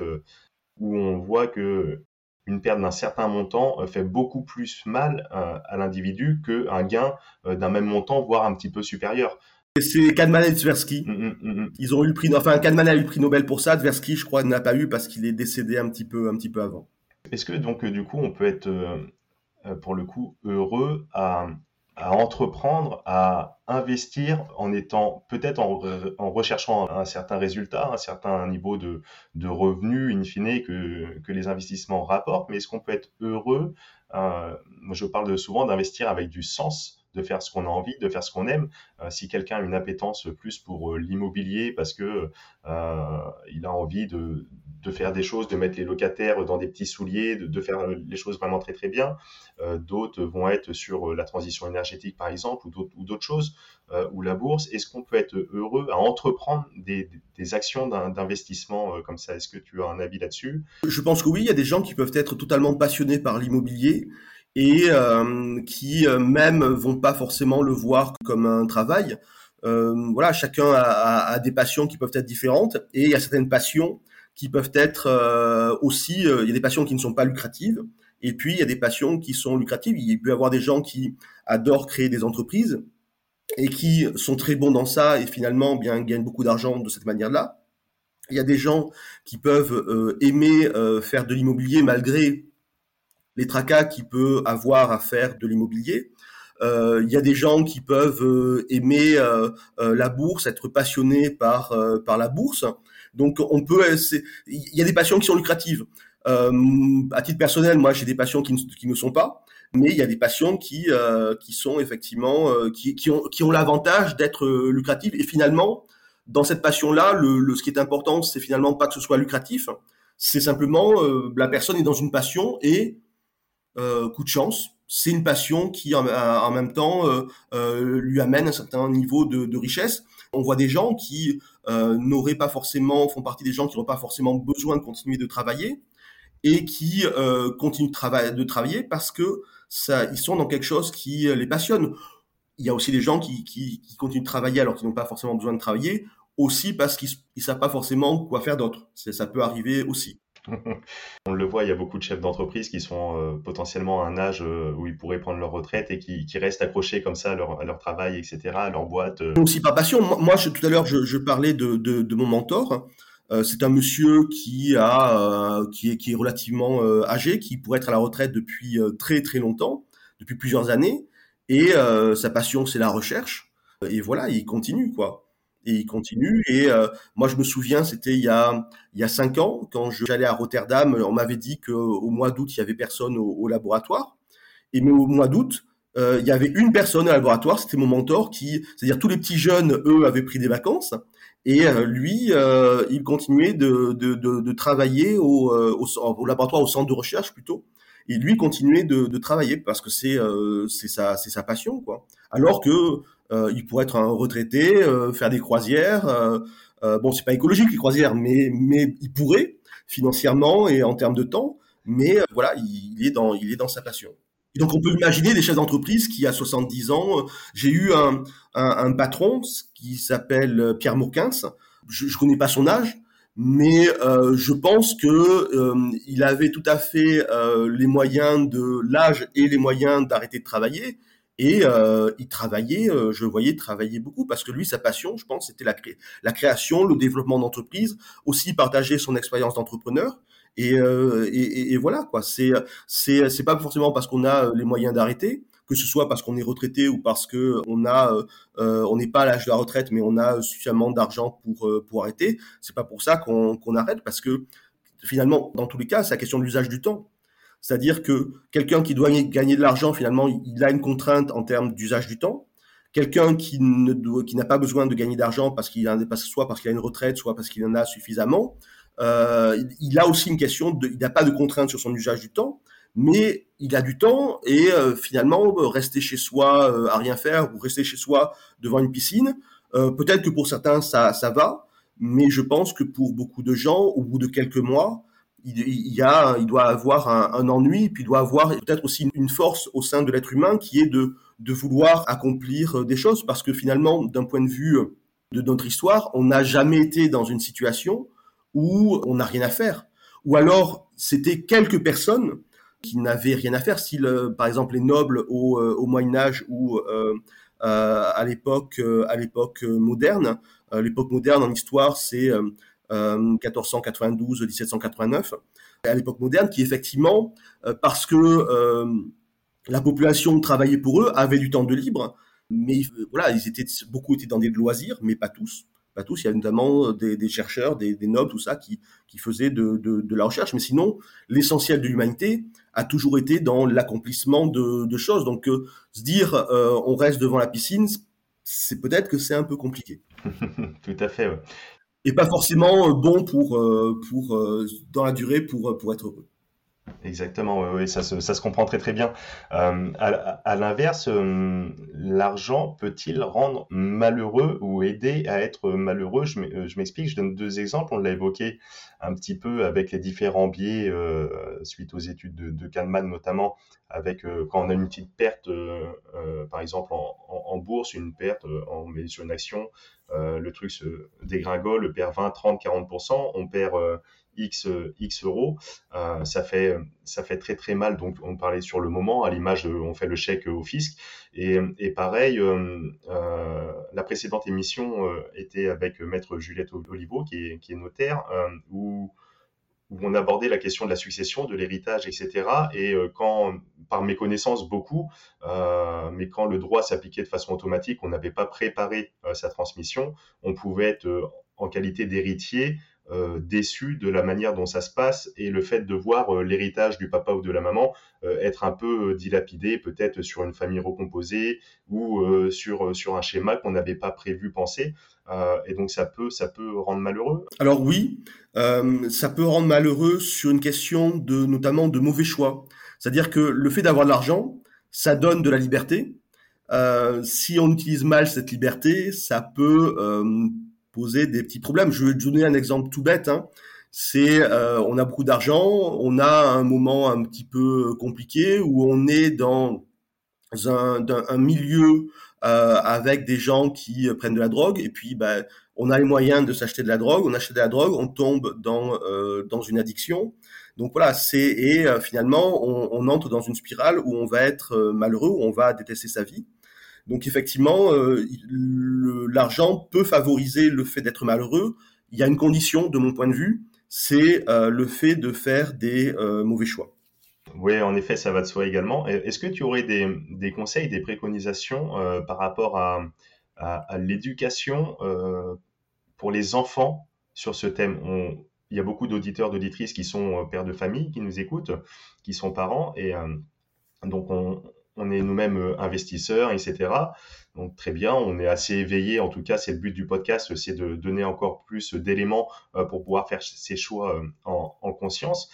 où on voit que une perte d'un certain montant fait beaucoup plus mal à l'individu qu'un gain d'un même montant, voire un petit peu supérieur. C'est Kahneman et Tversky. Mm, mm, mm, Ils ont eu le prix, enfin Kahneman a eu le prix Nobel pour ça. Tversky, je crois, n'a pas eu parce qu'il est décédé un petit peu, un petit peu avant. Est-ce que donc du coup on peut être euh, pour le coup, heureux à, entreprendre, à investir en étant peut-être en, recherchant un certain résultat, un certain niveau de, de revenus in fine que, les investissements rapportent, mais est-ce qu'on peut être heureux? Euh, je parle souvent d'investir avec du sens de faire ce qu'on a envie, de faire ce qu'on aime. Euh, si quelqu'un a une appétence plus pour l'immobilier parce que il a envie de, de faire des choses, de mettre les locataires dans des petits souliers, de, faire les choses vraiment très très bien. Euh, d'autres vont être sur euh, la transition énergétique par exemple, ou d'autres choses, euh, ou la bourse. Est-ce qu'on peut être heureux à entreprendre des, actions d'investissement comme ça? Est-ce que tu as un avis là-dessus? Je pense que oui, il y a des gens qui peuvent être totalement passionnés par l'immobilier et qui même vont pas forcément le voir comme un travail. voilà, chacun a, a, des passions qui peuvent être différentes et il y a certaines passions qui peuvent être euh, aussi, euh, il y a des passions qui ne sont pas lucratives, et puis il y a des passions qui sont lucratives. Il peut y avoir des gens qui adorent créer des entreprises et qui sont très bons dans ça et finalement bien gagnent beaucoup d'argent de cette manière-là. Il y a des gens qui peuvent euh, aimer faire de l'immobilier malgré les tracas qu'il peut avoir à faire de l'immobilier. il y a des gens qui peuvent aimer la bourse, être passionnés par par la bourse. Donc on peut, il y a des passions qui sont lucratives. Euh, à titre personnel, moi j'ai des passions qui ne, qui ne sont pas, mais il y a des passions qui euh, qui sont effectivement euh, qui, qui ont qui ont l'avantage d'être lucratives. Et finalement, dans cette passion-là, le, ce qui est important, c'est finalement pas que ce soit lucratif, c'est simplement la personne est dans une passion et coup de chance, c'est une passion qui en, même temps lui amène un certain niveau de, richesse. On voit des gens qui euh, n'auraient pas forcément, font partie des gens qui n'ont pas forcément besoin de continuer de travailler et qui euh, continuent de, travailler parce que ça, ils sont dans quelque chose qui euh, les passionne. Il y a aussi des gens qui, qui, qui continuent de travailler alors qu'ils n'ont pas forcément besoin de travailler, aussi parce qu'ils ne savent pas forcément quoi faire d'autre. Ça peut arriver aussi. On le voit, il y a beaucoup de chefs d'entreprise qui sont euh, potentiellement à un âge euh, où ils pourraient prendre leur retraite et qui, restent accrochés comme ça à leur, travail, etc., à leur boîte. Euh. Aussi par passion. Moi, tout à l'heure, je, parlais de, mon mentor. c'est un monsieur qui a est qui est relativement âgé, qui pourrait être à la retraite depuis très très longtemps, depuis plusieurs années, et sa passion c'est la recherche. Et voilà, il continue quoi et il continue. Et euh, moi, je me souviens, c'était il y a il y a cinq ans, quand j'allais à Rotterdam, on m'avait dit qu'au mois d'août, il y avait personne au, laboratoire. Et mais au mois d'août, euh, il y avait une personne au laboratoire, c'était mon mentor, qui, c'est-à-dire tous les petits jeunes, eux, avaient pris des vacances. Et euh, lui, il continuait de, de, travailler au, au, laboratoire, au centre de recherche plutôt. Et lui continuait de, travailler parce que c'est sa c'est sa passion quoi. Alors que il pourrait être un retraité, euh, faire des croisières. Euh, bon, c'est pas écologique les croisières, mais mais il pourrait financièrement et en termes de temps. Mais voilà, il, est dans il est dans sa passion. Et donc on peut imaginer des chefs d'entreprise qui à 70 ans, j'ai eu un, un, un, patron qui s'appelle Pierre Mourquins. Je, je connais pas son âge, mais euh, je pense que euh, il avait tout à fait euh, les moyens de l'âge et les moyens d'arrêter de travailler. Et euh, il travaillait, euh, je le voyais travailler beaucoup parce que lui, sa passion, je pense, c'était la, création, le développement d'entreprise, aussi partager son expérience d'entrepreneur. Et, euh, et, voilà quoi. C'est c'est c'est pas forcément parce qu'on a les moyens d'arrêter, que ce soit parce qu'on est retraité ou parce que on a on n'est pas à l'âge de la retraite, mais on a suffisamment d'argent pour pour arrêter. C'est pas pour ça qu'on qu'on arrête parce que finalement, dans tous les cas, c'est la question de l'usage du temps. C'est-à-dire que quelqu'un qui doit gagner de l'argent, finalement, il a une contrainte en termes d'usage du temps. quelqu'un qui n'a pas besoin de gagner d'argent parce qu'il en soit parce qu'il a une retraite, soit parce qu'il en a suffisamment. Euh, il a aussi une question de, il n'a pas de contraintes sur son usage du temps, mais il a du temps et euh, finalement rester chez soi euh, à rien faire ou rester chez soi devant une piscine, peut-être que pour certains ça ça va, mais je pense que pour beaucoup de gens, au bout de quelques mois, il, y a, il doit avoir un, ennui, puis il doit avoir peut-être aussi une force au sein de l'être humain qui est de de vouloir accomplir des choses, parce que finalement, d'un point de vue de notre histoire, on n'a jamais été dans une situation où on n'a rien à faire. Ou alors, c'était quelques personnes qui n'avaient rien à faire. Si, par exemple, les nobles au, euh, au Moyen Âge ou euh, euh, à l'époque, à l'époque moderne, l'époque moderne en histoire, c'est 1492-1789. À l'époque moderne, qui effectivement, parce que la population travaillait pour eux, avait du temps de libre, mais voilà, ils étaient beaucoup étaient dans des loisirs, mais pas tous pas tous, il y a notamment euh, des, chercheurs, des, nobles, tout ça, qui, qui faisaient de, la recherche. Mais sinon, l'essentiel de l'humanité a toujours été dans l'accomplissement de, choses. Donc, euh, se dire euh, on reste devant la piscine, c'est peut-être que c'est un peu compliqué. Tout à fait. Et pas forcément bon pour, pour dans la durée pour, pour être heureux. Exactement, oui, ça, se, comprend très très bien. Euh, à, l'inverse, euh, l'argent peut-il rendre malheureux ou aider à être malheureux? Je euh, m'explique, je donne deux exemples. On l'a évoqué un petit peu avec les différents biais suite aux études de, de Kahneman notamment, avec quand on a une petite perte, par exemple en, bourse, une perte, on met sur une action, le truc se dégringole, le perd 20, 30, 40%, on perd X, X euros, euh, ça, fait, ça fait très très mal. Donc on parlait sur le moment, à l'image, on fait le chèque au fisc. Et, et pareil, euh, euh, la précédente émission était avec maître Juliette Olivo, qui est, qui est notaire, où où on abordait la question de la succession, de l'héritage, etc. Et quand, par méconnaissance beaucoup, euh, mais quand le droit s'appliquait de façon automatique, on n'avait pas préparé sa transmission, on pouvait être en qualité d'héritier euh, déçu de la manière dont ça se passe et le fait de voir euh, l'héritage du papa ou de la maman euh, être un peu dilapidé, peut-être sur une famille recomposée ou sur sur un schéma qu'on n'avait pas prévu penser. et donc ça peut ça peut rendre malheureux. Alors oui, ça peut rendre malheureux sur une question de notamment de mauvais choix. C'est-à-dire que le fait d'avoir de l'argent, ça donne de la liberté. si on utilise mal cette liberté, ça peut poser des petits problèmes. Je vais te donner un exemple tout bête. Hein. C'est, euh, on a beaucoup d'argent, on a un moment un petit peu compliqué où on est dans un, milieu euh, avec des gens qui prennent de la drogue et puis ben, on a les moyens de s'acheter de la drogue, on achète de la drogue, on tombe dans euh, dans une addiction. Donc voilà, c'est et euh, finalement on, on, entre dans une spirale où on va être euh, malheureux, où on va détester sa vie. Donc effectivement, euh, l'argent peut favoriser le fait d'être malheureux. Il y a une condition, de mon point de vue, c'est euh, le fait de faire des euh, mauvais choix. Oui, en effet, ça va de soi également. Est-ce que tu aurais des, conseils, des préconisations par rapport à, l'éducation pour les enfants sur ce thème? Il y a beaucoup d'auditeurs, d'auditrices qui sont pères de famille, qui nous écoutent, qui sont parents, et donc on, on est nous-mêmes euh, investisseurs, etc. Donc très bien, on est assez éveillé. En tout cas, c'est le but du podcast, c'est de donner encore plus d'éléments euh, pour pouvoir faire ses choix euh, en, conscience.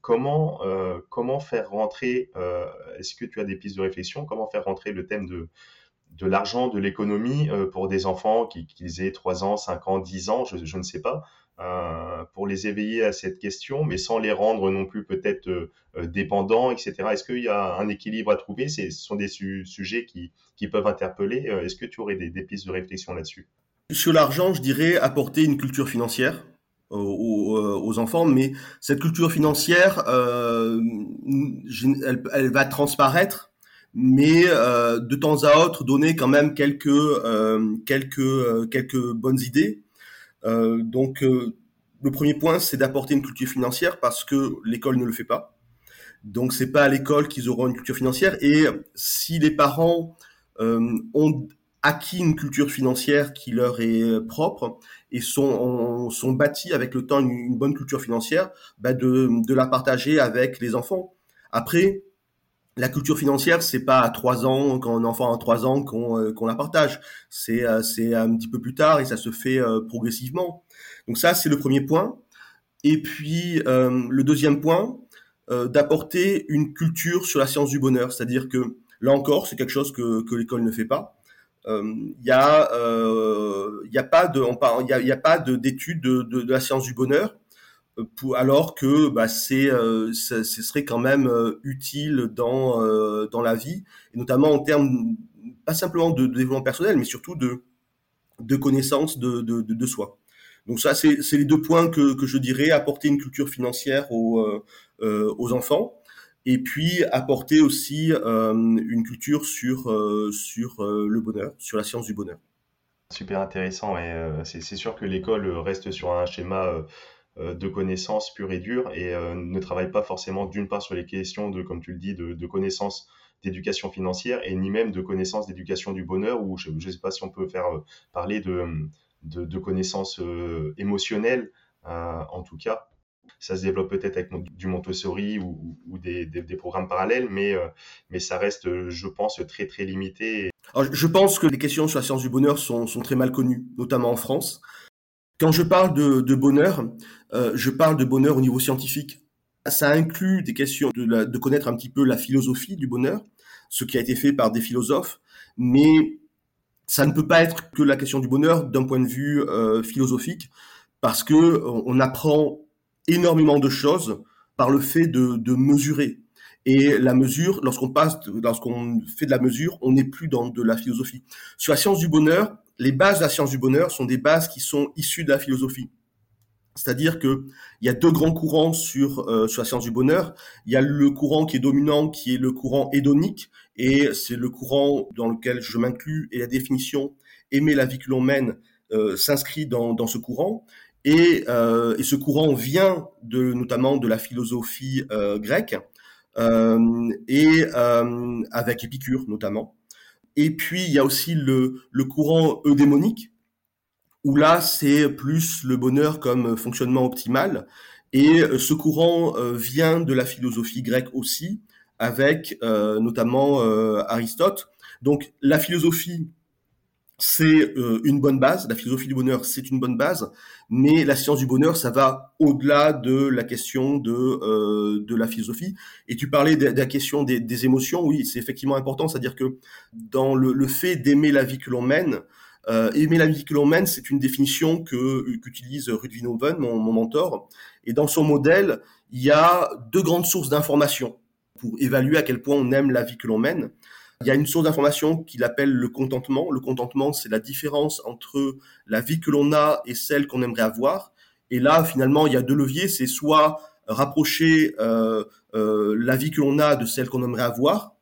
comment faire rentrer Est-ce que tu as des pistes de réflexion? Comment faire rentrer le thème de l'argent, de l'économie pour des enfants qui, qui aient 3 ans, 5 ans, 10 ans, je, ne sais pas, pour les éveiller à cette question, mais sans les rendre non plus peut-être euh, euh, dépendants, etc. Est-ce qu'il y a un équilibre à trouver? Ce sont des sujets qui, qui, peuvent interpeller. Est-ce que tu aurais des, pistes de réflexion là-dessus? Sur l'argent, je dirais apporter une culture financière aux, enfants, mais cette culture financière, euh, elle, va transparaître, mais euh, de temps à autre donner quand même quelques euh, quelques quelques bonnes idées euh, donc, euh, le premier point, c'est d'apporter une culture financière parce que l'école ne le fait pas. Donc, c'est pas à l'école qu'ils auront une culture financière. Et si les parents euh, ont acquis une culture financière qui leur est propre et sont, sont bâtis avec le temps une, bonne culture financière, bah de, de la partager avec les enfants. Après, la culture financière, c'est pas à trois ans, quand un enfant a trois ans, qu'on qu'on la partage. C'est c'est un petit peu plus tard et ça se fait progressivement. Donc ça, c'est le premier point. Et puis le deuxième point, d'apporter une culture sur la science du bonheur, c'est-à-dire que là encore, c'est quelque chose que que l'école ne fait pas il euh, y a y a pas de d'études de, la science du bonheur euh, alors que bah, c'est euh, ce serait quand même utile dans dans la vie et notamment en termes pas simplement de, développement personnel mais surtout de de connaissance de, de, de, soi. Donc ça, c'est les deux points que, que je dirais, apporter une culture financière aux, euh, aux enfants et puis apporter aussi euh, une culture sur, euh, sur euh, le bonheur, sur la science du bonheur. Super intéressant et c'est sûr que l'école reste sur un schéma de connaissances pure et dure et ne travaille pas forcément d'une part sur les questions de, comme tu le dis, de, connaissances d'éducation financière et ni même de connaissances d'éducation du bonheur ou je ne sais pas si on peut faire parler de, connaissances émotionnelles en tout cas ça se développe peut-être avec du Montessori ou, ou des, programmes parallèles, mais, euh, ça reste, je pense, très très limité. Je pense que les questions sur la science du bonheur sont très mal connues, notamment en France. Quand je parle de, de bonheur, euh, je parle de bonheur au niveau scientifique. Ça inclut des questions de, la, de connaître un petit peu la philosophie du bonheur, ce qui a été fait par des philosophes, mais ça ne peut pas être que la question du bonheur d'un point de vue euh, philosophique, parce que on apprend énormément de choses par le fait de, de mesurer. Et la mesure, lorsqu'on passe, lorsqu'on fait de la mesure, on n'est plus dans de la philosophie. Sur la science du bonheur, les bases de la science du bonheur sont des bases qui sont issues de la philosophie. C'est-à-dire que il y a deux grands courants sur euh, sur la science du bonheur. Il y a le courant qui est dominant, qui est le courant hédonique, et c'est le courant dans lequel je m'inclus. Et la définition aimer la vie que l'on mène euh, s'inscrit dans, dans ce courant. Et, euh, et, ce courant vient de, notamment de la philosophie euh, grecque, euh, et euh, avec Épicure notamment. Et puis il y a aussi le, courant eudémonique, où là c'est plus le bonheur comme fonctionnement optimal. Et ce courant vient de la philosophie grecque aussi, avec notamment Aristote. Donc la philosophie c'est euh, une bonne base. La philosophie du bonheur, c'est une bonne base, mais la science du bonheur, ça va au-delà de la question de euh, de la philosophie. Et tu parlais de, la question des, émotions. Oui, c'est effectivement important. C'est-à-dire que dans le, le fait d'aimer la vie que l'on mène, euh, aimer la vie que l'on mène, c'est une définition que qu'utilise Ruud mon, mon mentor. Et dans son modèle, il y a deux grandes sources d'information pour évaluer à quel point on aime la vie que l'on mène. Il y a une source d'information qu'il appelle le contentement. Le contentement, c'est la différence entre la vie que l'on a et celle qu'on aimerait avoir. Et là, finalement, il y a deux leviers. C'est soit rapprocher euh, euh, la vie que l'on a de celle qu'on aimerait avoir,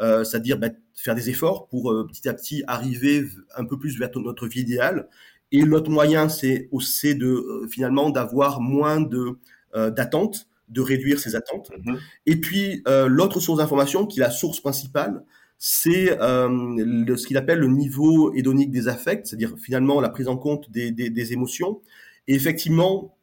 euh, c'est-à-dire bah, faire des efforts pour euh, petit à petit arriver un peu plus vers notre vie idéale. Et l'autre moyen, c'est aussi de euh, finalement d'avoir moins de d'attentes, de réduire ses attentes. Mm-hmm. Et puis l'autre source d'information, qui est la source principale, c'est euh, ce qu'il appelle le niveau hédonique des affects, c'est-à-dire finalement la prise en compte des, des, des émotions. Et effectivement,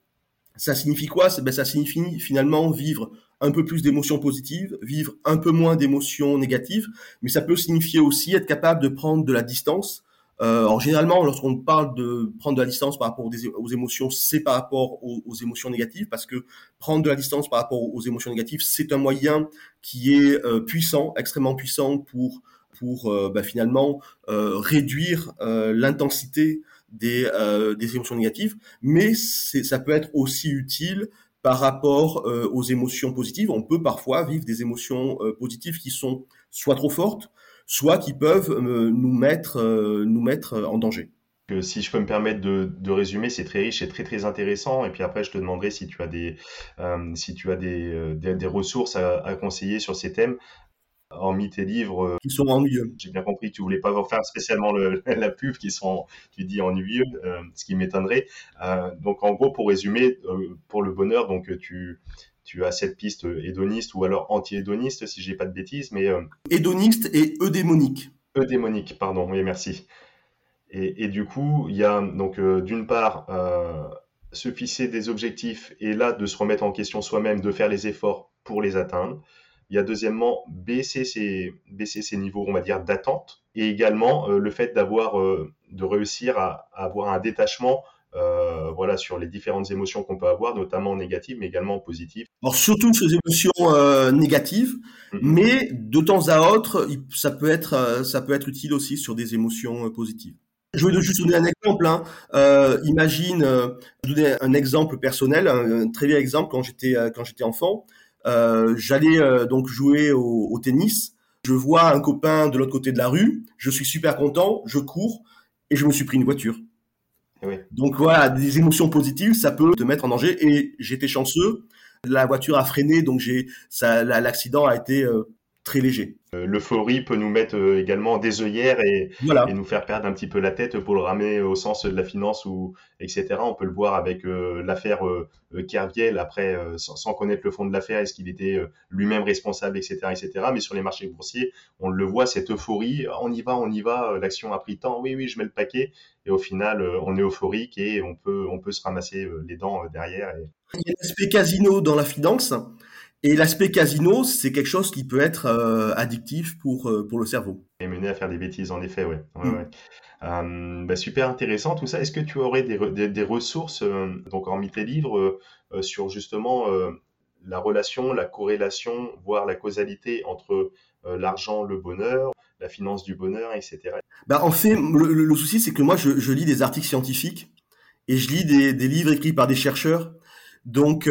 ça signifie quoi? Ben, Ça signifie finalement vivre un peu plus d'émotions positives, vivre un peu moins d'émotions négatives, mais ça peut signifier aussi être capable de prendre de la distance euh, alors généralement, lorsqu'on parle de prendre de la distance par rapport aux, émotions, c'est par rapport aux, émotions négatives, parce que prendre de la distance par rapport aux, émotions négatives, c'est un moyen qui est euh, puissant, extrêmement puissant pour pour bah, finalement euh, réduire l'intensité des émotions négatives, mais ça peut être aussi utile par rapport aux émotions positives. On peut parfois vivre des émotions positives qui sont soit trop fortes, soit qui peuvent euh, nous mettre, euh, nous mettre en danger. Si je peux me permettre de, de résumer, c'est très riche et très très intéressant. Et puis après, je te demanderai si tu as des, euh, si tu as des, des, ressources à, à, conseiller sur ces thèmes. Hormis tes livres, qui sont ennuyeux. J'ai bien compris que tu voulais pas faire spécialement le, la pub, qui sont, tu dis ennuyeux, ce qui m'étonnerait. donc en gros, pour résumer, pour le bonheur, donc tu, tu as cette piste hédoniste ou alors anti-hédoniste, si j'ai pas de bêtises, mais... Euh, hédoniste et eudémonique. Eudémonique, pardon, oui, merci. Et, du coup, il y a donc euh, d'une part euh, se fixer des objectifs et là de se remettre en question soi-même, de faire les efforts pour les atteindre. Il y a deuxièmement baisser ses, baisser ses niveaux, on va dire, d'attente. Et également le fait d'avoir, de réussir à, avoir un détachement euh, voilà, sur les différentes émotions qu'on peut avoir, notamment négatives, mais également positives. Alors surtout sur les émotions euh, négatives, mm-hmm. mais de temps à autre, ça peut être, euh, ça peut être utile aussi sur des émotions positives. Je vais juste donner un exemple. Hein. imagine, je vais donner un exemple personnel, un, très bien exemple quand j'étais quand j'étais enfant. J'allais donc jouer au, au tennis. Je vois un copain de l'autre côté de la rue. Je suis super content. Je cours et je me suis pris une voiture. Donc voilà, des émotions positives, ça peut te mettre en danger. Et j'étais chanceux, la voiture a freiné, donc j'ai, ça, l'accident a été euh, très léger. Euh, l'euphorie peut nous mettre euh, également des œillères et, et, nous faire perdre un petit peu la tête pour le ramener au sens de la finance ou etc. On peut le voir avec euh, l'affaire Kerviel après, sans, connaître le fond de l'affaire, est-ce qu'il était lui-même responsable, etc., etc. Mais sur les marchés boursiers, on le voit cette euphorie, on y va, on y va, l'action a pris tant, oui, oui, je mets le paquet, et au final, on est euphorique et on peut, on peut se ramasser les dents derrière. Il y a l'aspect casino dans la finance. Et l'aspect casino, c'est quelque chose qui peut être euh, addictif pour, euh, pour le cerveau. Et mener à faire des bêtises, en effet, ouais. ouais, mm. ouais. Euh, bah, super intéressant tout ça. Est-ce que tu aurais des, des, des ressources, donc hormis tes livres, sur justement la relation, la corrélation, voire la causalité entre l'argent, le bonheur, la finance du bonheur, etc. Bah, en fait, le, le souci, c'est que moi, je, je, lis des articles scientifiques et je lis des, des livres écrits par des chercheurs. Donc,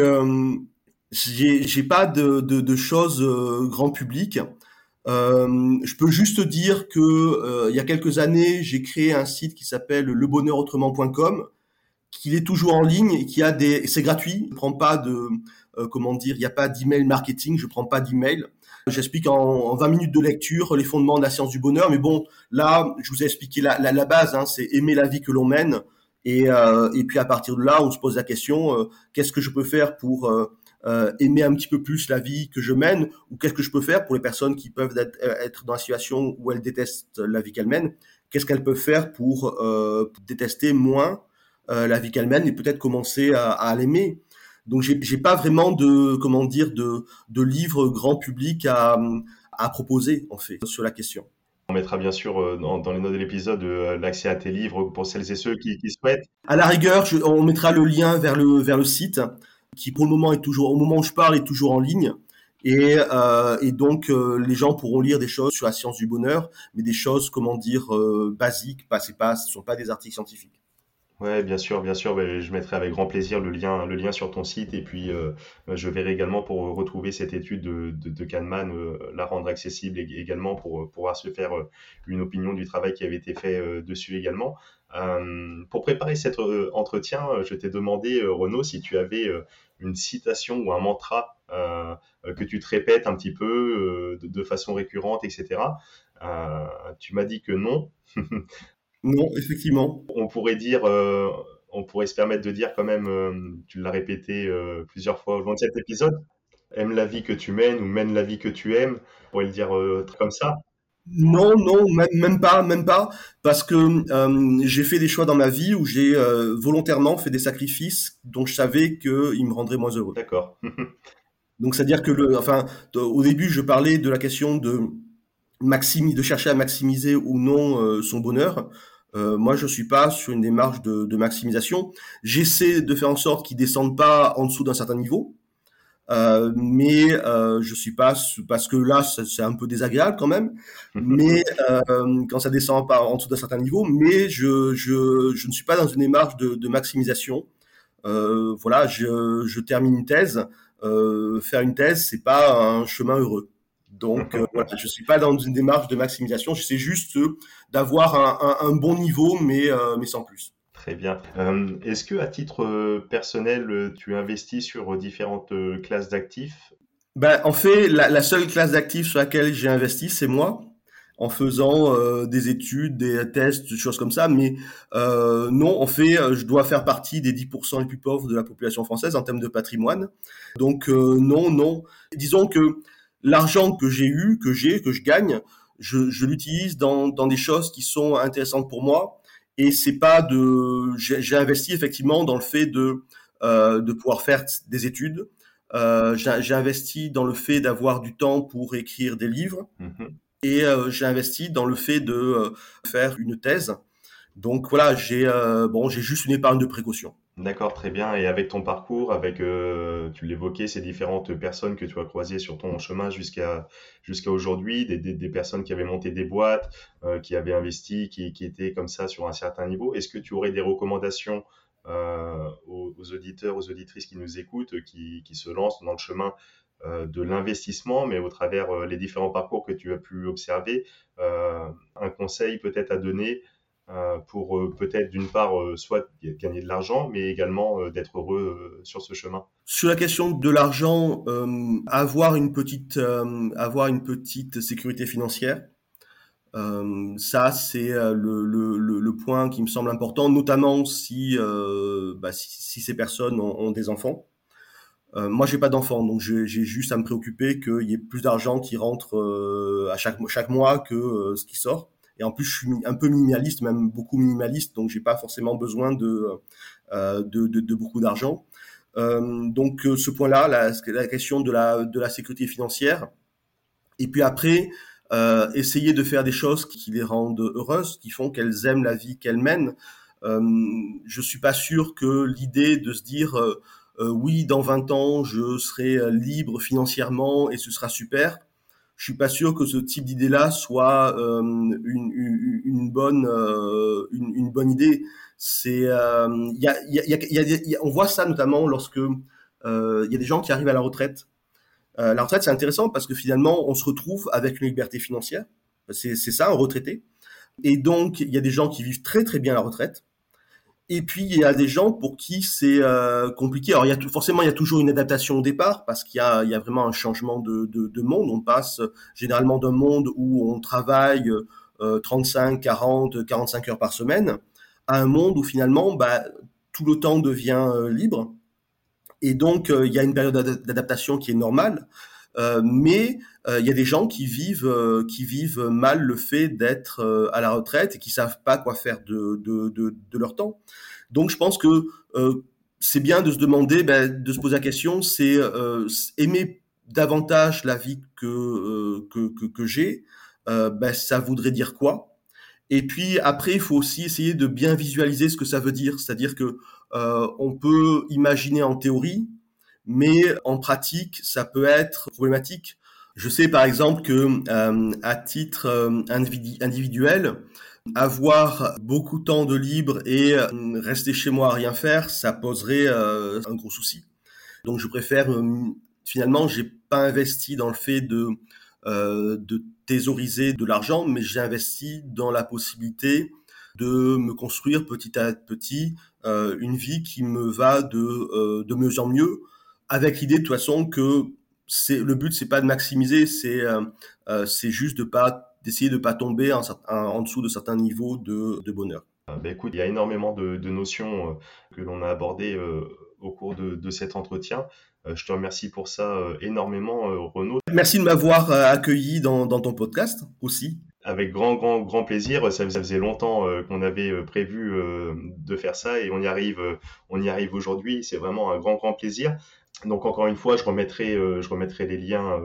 j'ai pas de, de, de choses euh, grand public. Euh, je peux juste dire que euh, il y a quelques années, j'ai créé un site qui s'appelle lebonheurautrement.com, qui est toujours en ligne et qui a des, c'est gratuit. Je prends pas de, euh, comment dire, il n'y a pas d'email marketing, je prends pas d'email. J'explique en, en, 20 minutes de lecture les fondements de la science du bonheur. Mais bon, là, je vous ai expliqué la, la, base, hein, c'est aimer la vie que l'on mène. Et, et puis à partir de là, on se pose la question qu'est-ce que je peux faire pour euh, aimer un petit peu plus la vie que je mène ou qu'est-ce que je peux faire pour les personnes qui peuvent être, euh, dans la situation où elles détestent la vie qu'elles mènent. Qu'est-ce qu'elles peuvent faire pour, euh, détester moins euh, la vie qu'elles mènent et peut-être commencer à, à l'aimer. Donc j'ai, j'ai pas vraiment de comment dire de, de livres grand public à, à proposer en fait sur la question. On mettra bien sûr dans, dans les notes de l'épisode l'accès à tes livres pour celles et ceux qui, qui souhaitent. À la rigueur, je, on mettra le lien vers le vers le site qui pour le moment est toujours, au moment où je parle, est toujours en ligne. Et, euh, donc euh, les gens pourront lire des choses sur la science du bonheur, mais des choses, comment dire, euh, basiques. Pas, pas, ce sont pas des articles scientifiques. Ouais, bien sûr, bien sûr. je mettrai avec grand plaisir le lien, le lien sur ton site et puis euh, je verrai également pour retrouver cette étude de, de, de Kahneman, euh, la rendre accessible également pour pouvoir se faire une opinion du travail qui avait été fait dessus également. Euh, pour préparer cet euh, entretien, euh, je t'ai demandé, Renaud, si tu avais une citation ou un mantra que tu te répètes un petit peu de, façon récurrente, etc. tu m'as dit que non. non, effectivement. On pourrait dire, on pourrait se permettre de dire quand même, tu l'as répété plusieurs fois au long de cet épisode, aime la vie que tu mènes ou mène la vie que tu aimes. On pourrait le dire comme ça. Non, non, même, pas, même pas, parce que euh, j'ai fait des choix dans ma vie où j'ai euh, volontairement fait des sacrifices dont je savais qu'ils me rendraient moins heureux. D'accord. Donc c'est-à-dire que le, enfin, au début, je parlais de la question de maximiser, de chercher à maximiser ou non euh, son bonheur. moi, je suis pas sur une démarche de, de maximisation. J'essaie de faire en sorte qu'il descende pas en dessous d'un certain niveau. Euh, mais euh, je suis pas parce que là c'est un peu désagréable quand même. Mais euh, quand ça descend pas en dessous d'un certain niveau, mais je, je, je ne suis pas dans une démarche de, de maximisation. Euh, voilà, je, je termine une thèse. Euh, faire une thèse, c'est pas un chemin heureux. Donc euh, voilà, je suis pas dans une démarche de maximisation. J'essaie juste d'avoir un, un, un, bon niveau, mais mais sans plus. Très bien. Euh, est-ce que à titre euh, personnel, euh, tu investis sur différentes classes d'actifs? Ben, En fait, la, seule classe d'actifs sur laquelle j'ai investi, c'est moi, en faisant des études, des tests, des choses comme ça. Mais non, en fait, je dois faire partie des 10% les plus pauvres de la population française en termes de patrimoine. Donc non, non. Disons que l'argent que j'ai eu, que j'ai, que je gagne, je, je l'utilise dans, dans des choses qui sont intéressantes pour moi et c'est pas de j'ai investi effectivement dans le fait de euh, de pouvoir faire des études Euh, j'ai investi dans le fait d'avoir du temps pour écrire des livres. Mhm. Et euh, j'ai investi dans le fait de euh, faire une thèse. Donc voilà, j'ai bon, j'ai juste une épargne de précaution. D'accord, très bien. Et avec ton parcours, avec, tu l'évoquais, ces différentes personnes que tu as croisées sur ton chemin jusqu'à jusqu'à aujourd'hui, des, des, personnes qui avaient monté des boîtes, qui avaient investi, qui, qui étaient comme ça sur un certain niveau. Est-ce que tu aurais des recommandations euh, aux, auditeurs, aux auditrices qui nous écoutent, qui, qui se lancent dans le chemin euh, de l'investissement, mais au travers euh, les différents parcours que tu as pu observer, un conseil peut-être à donner pour peut-être d'une part soit gagner de l'argent, mais également d'être heureux sur ce chemin. Sur la question de l'argent, avoir une petite avoir une petite sécurité financière. Euh, ça, c'est euh, le, le, le, point qui me semble important, notamment si, euh, bah, si, si, ces personnes ont, ont des enfants. Euh, moi, j'ai pas d'enfants, donc j'ai juste à me préoccuper qu'il y ait plus d'argent qui rentre euh, à chaque, chaque mois que ce qui sort. Et en plus, je suis un peu minimaliste, même beaucoup minimaliste, donc j'ai pas forcément besoin de, de, de, de, beaucoup d'argent. donc, ce point-là, la, la question de la, de la sécurité financière. Et puis après, euh, essayer de faire des choses qui les rendent heureuses, qui font qu'elles aiment la vie qu'elles mènent. Euh, je suis pas sûr que l'idée de se dire euh, euh, oui, dans 20 ans, je serai libre financièrement et ce sera super. Je suis pas sûr que ce type d'idée-là soit une, une, une, bonne une, une, bonne idée. C'est on voit ça notamment lorsque il y a des gens qui arrivent à la retraite euh, la retraite, c'est intéressant parce que finalement, on se retrouve avec une liberté financière. C'est ça, un retraité. Et donc, il y a des gens qui vivent très très bien la retraite. Et puis, il y a des gens pour qui c'est euh, compliqué. Alors, il y a tout, forcément, il y a toujours une adaptation au départ parce qu'il y a, il y a vraiment un changement de, de, de monde. On passe généralement d'un monde où on travaille euh, 35, 40, 45 heures par semaine à un monde où finalement, bah, tout le temps devient euh, libre et donc, euh, il y a une période d'adaptation qui est normale. Euh, mais euh, il y a des gens qui vivent qui vivent mal le fait d'être à la retraite et qui savent pas quoi faire de, de, de, de leur temps. Donc je pense que c'est bien de se demander, ben, de se poser la question, c'est aimer davantage la vie que que, que, que j'ai, ben, ça voudrait dire quoi? Et puis après, il faut aussi essayer de bien visualiser ce que ça veut dire. C'est-à-dire que euh, on peut imaginer en théorie, mais en pratique, ça peut être problématique. Je sais par exemple que euh, à titre euh, individuel, avoir beaucoup de temps de libre et rester chez moi à rien faire, ça poserait un gros souci. Donc je préfère finalement, j'ai pas investi dans le fait de de thésauriser de l'argent, mais j'ai investi dans la possibilité de me construire petit à petit euh, une vie qui me va de, euh, de mieux en mieux, avec l'idée de toute façon que c'est le but, c'est pas de maximiser, c'est euh, c'est juste de pas d'essayer de pas tomber en, en, dessous de certains niveaux de, de bonheur. Ben écoute, il y a énormément de, de notions que l'on a abordées au cours de, de cet entretien. je te remercie pour ça énormément, Renaud. Merci de m'avoir accueilli dans, dans ton podcast aussi. Avec grand, grand, grand plaisir. Ça, faisait longtemps euh, qu'on avait euh, prévu euh, de faire ça et on y arrive, on y arrive aujourd'hui. C'est vraiment un grand, grand plaisir. Donc encore une fois, je remettrai, je remettrai les liens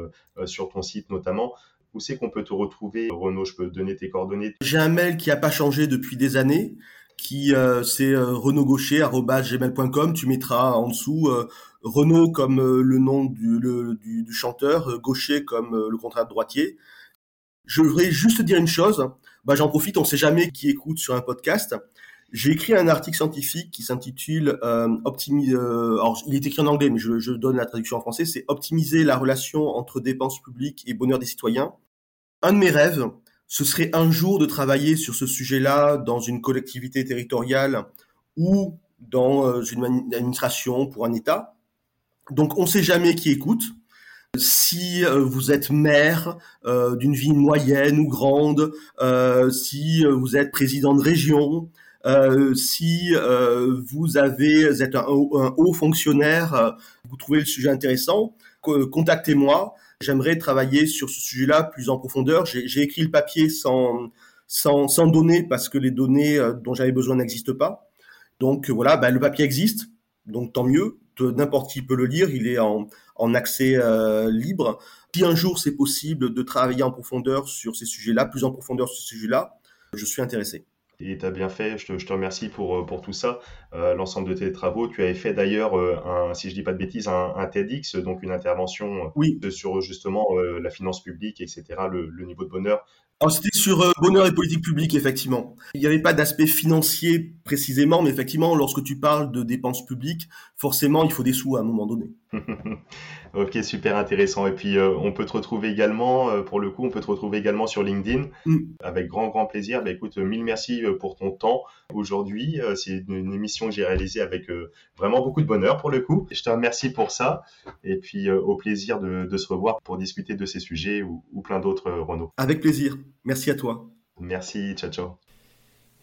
sur ton site notamment. Où c'est qu'on peut te retrouver, Renaud? Je peux te donner tes coordonnées. J'ai un mail qui n'a pas changé depuis des années, qui c'est renaudgaucher@gmail.com. Tu mettras en dessous Renaud comme le nom du, du, du chanteur, Gaucher comme le contrat de droitier. Je voudrais juste dire une chose. Bah, j'en profite, on ne sait jamais qui écoute sur un podcast. J'ai écrit un article scientifique qui s'intitule euh, optimiser. Euh, alors, il est écrit en anglais, mais je, je donne la traduction en français. C'est optimiser la relation entre dépenses publiques et bonheur des citoyens. Un de mes rêves, ce serait un jour de travailler sur ce sujet-là dans une collectivité territoriale ou dans euh, une administration pour un État. Donc, on ne sait jamais qui écoute. Si euh, vous êtes maire euh, d'une ville moyenne ou grande, euh, si vous êtes président de région, si vous avez vous êtes un, haut fonctionnaire, vous trouvez le sujet intéressant, contactez-moi. J'aimerais travailler sur ce sujet-là plus en profondeur. J'ai écrit le papier sans, sans, sans données parce que les données dont j'avais besoin n'existent pas. Donc voilà, bah, le papier existe, donc tant mieux n'importe qui peut le lire, il est en, en accès euh, libre. Si un jour c'est possible de travailler en profondeur sur ces sujets-là, plus en profondeur sur ces sujets-là, je suis intéressé. Et tu as bien fait, je te, je te, remercie pour, euh, pour tout ça, euh, l'ensemble de tes travaux. Tu avais fait d'ailleurs, euh, un, si je dis pas de bêtises, un, un TEDx, donc une intervention oui. sur justement euh, la finance publique, etc., le, le niveau de bonheur. Alors c'était sur euh, bonheur et politique publique, effectivement. Il n'y avait pas d'aspect financier précisément, mais effectivement, lorsque tu parles de dépenses publiques, forcément, il faut des sous à un moment donné. ok, super intéressant. Et puis, euh, on peut te retrouver également, euh, pour le coup, on peut te retrouver également sur LinkedIn, Mm. avec grand, grand plaisir. Bah, écoute, mille merci euh, pour ton temps aujourd'hui. Euh, c'est une, une émission que j'ai réalisée avec vraiment beaucoup de bonheur, pour le coup. Je te remercie pour ça. Et puis, au plaisir de, de, se revoir pour discuter de ces sujets ou, ou plein d'autres, Renaud. Avec plaisir. Merci à toi. Merci, ciao, ciao.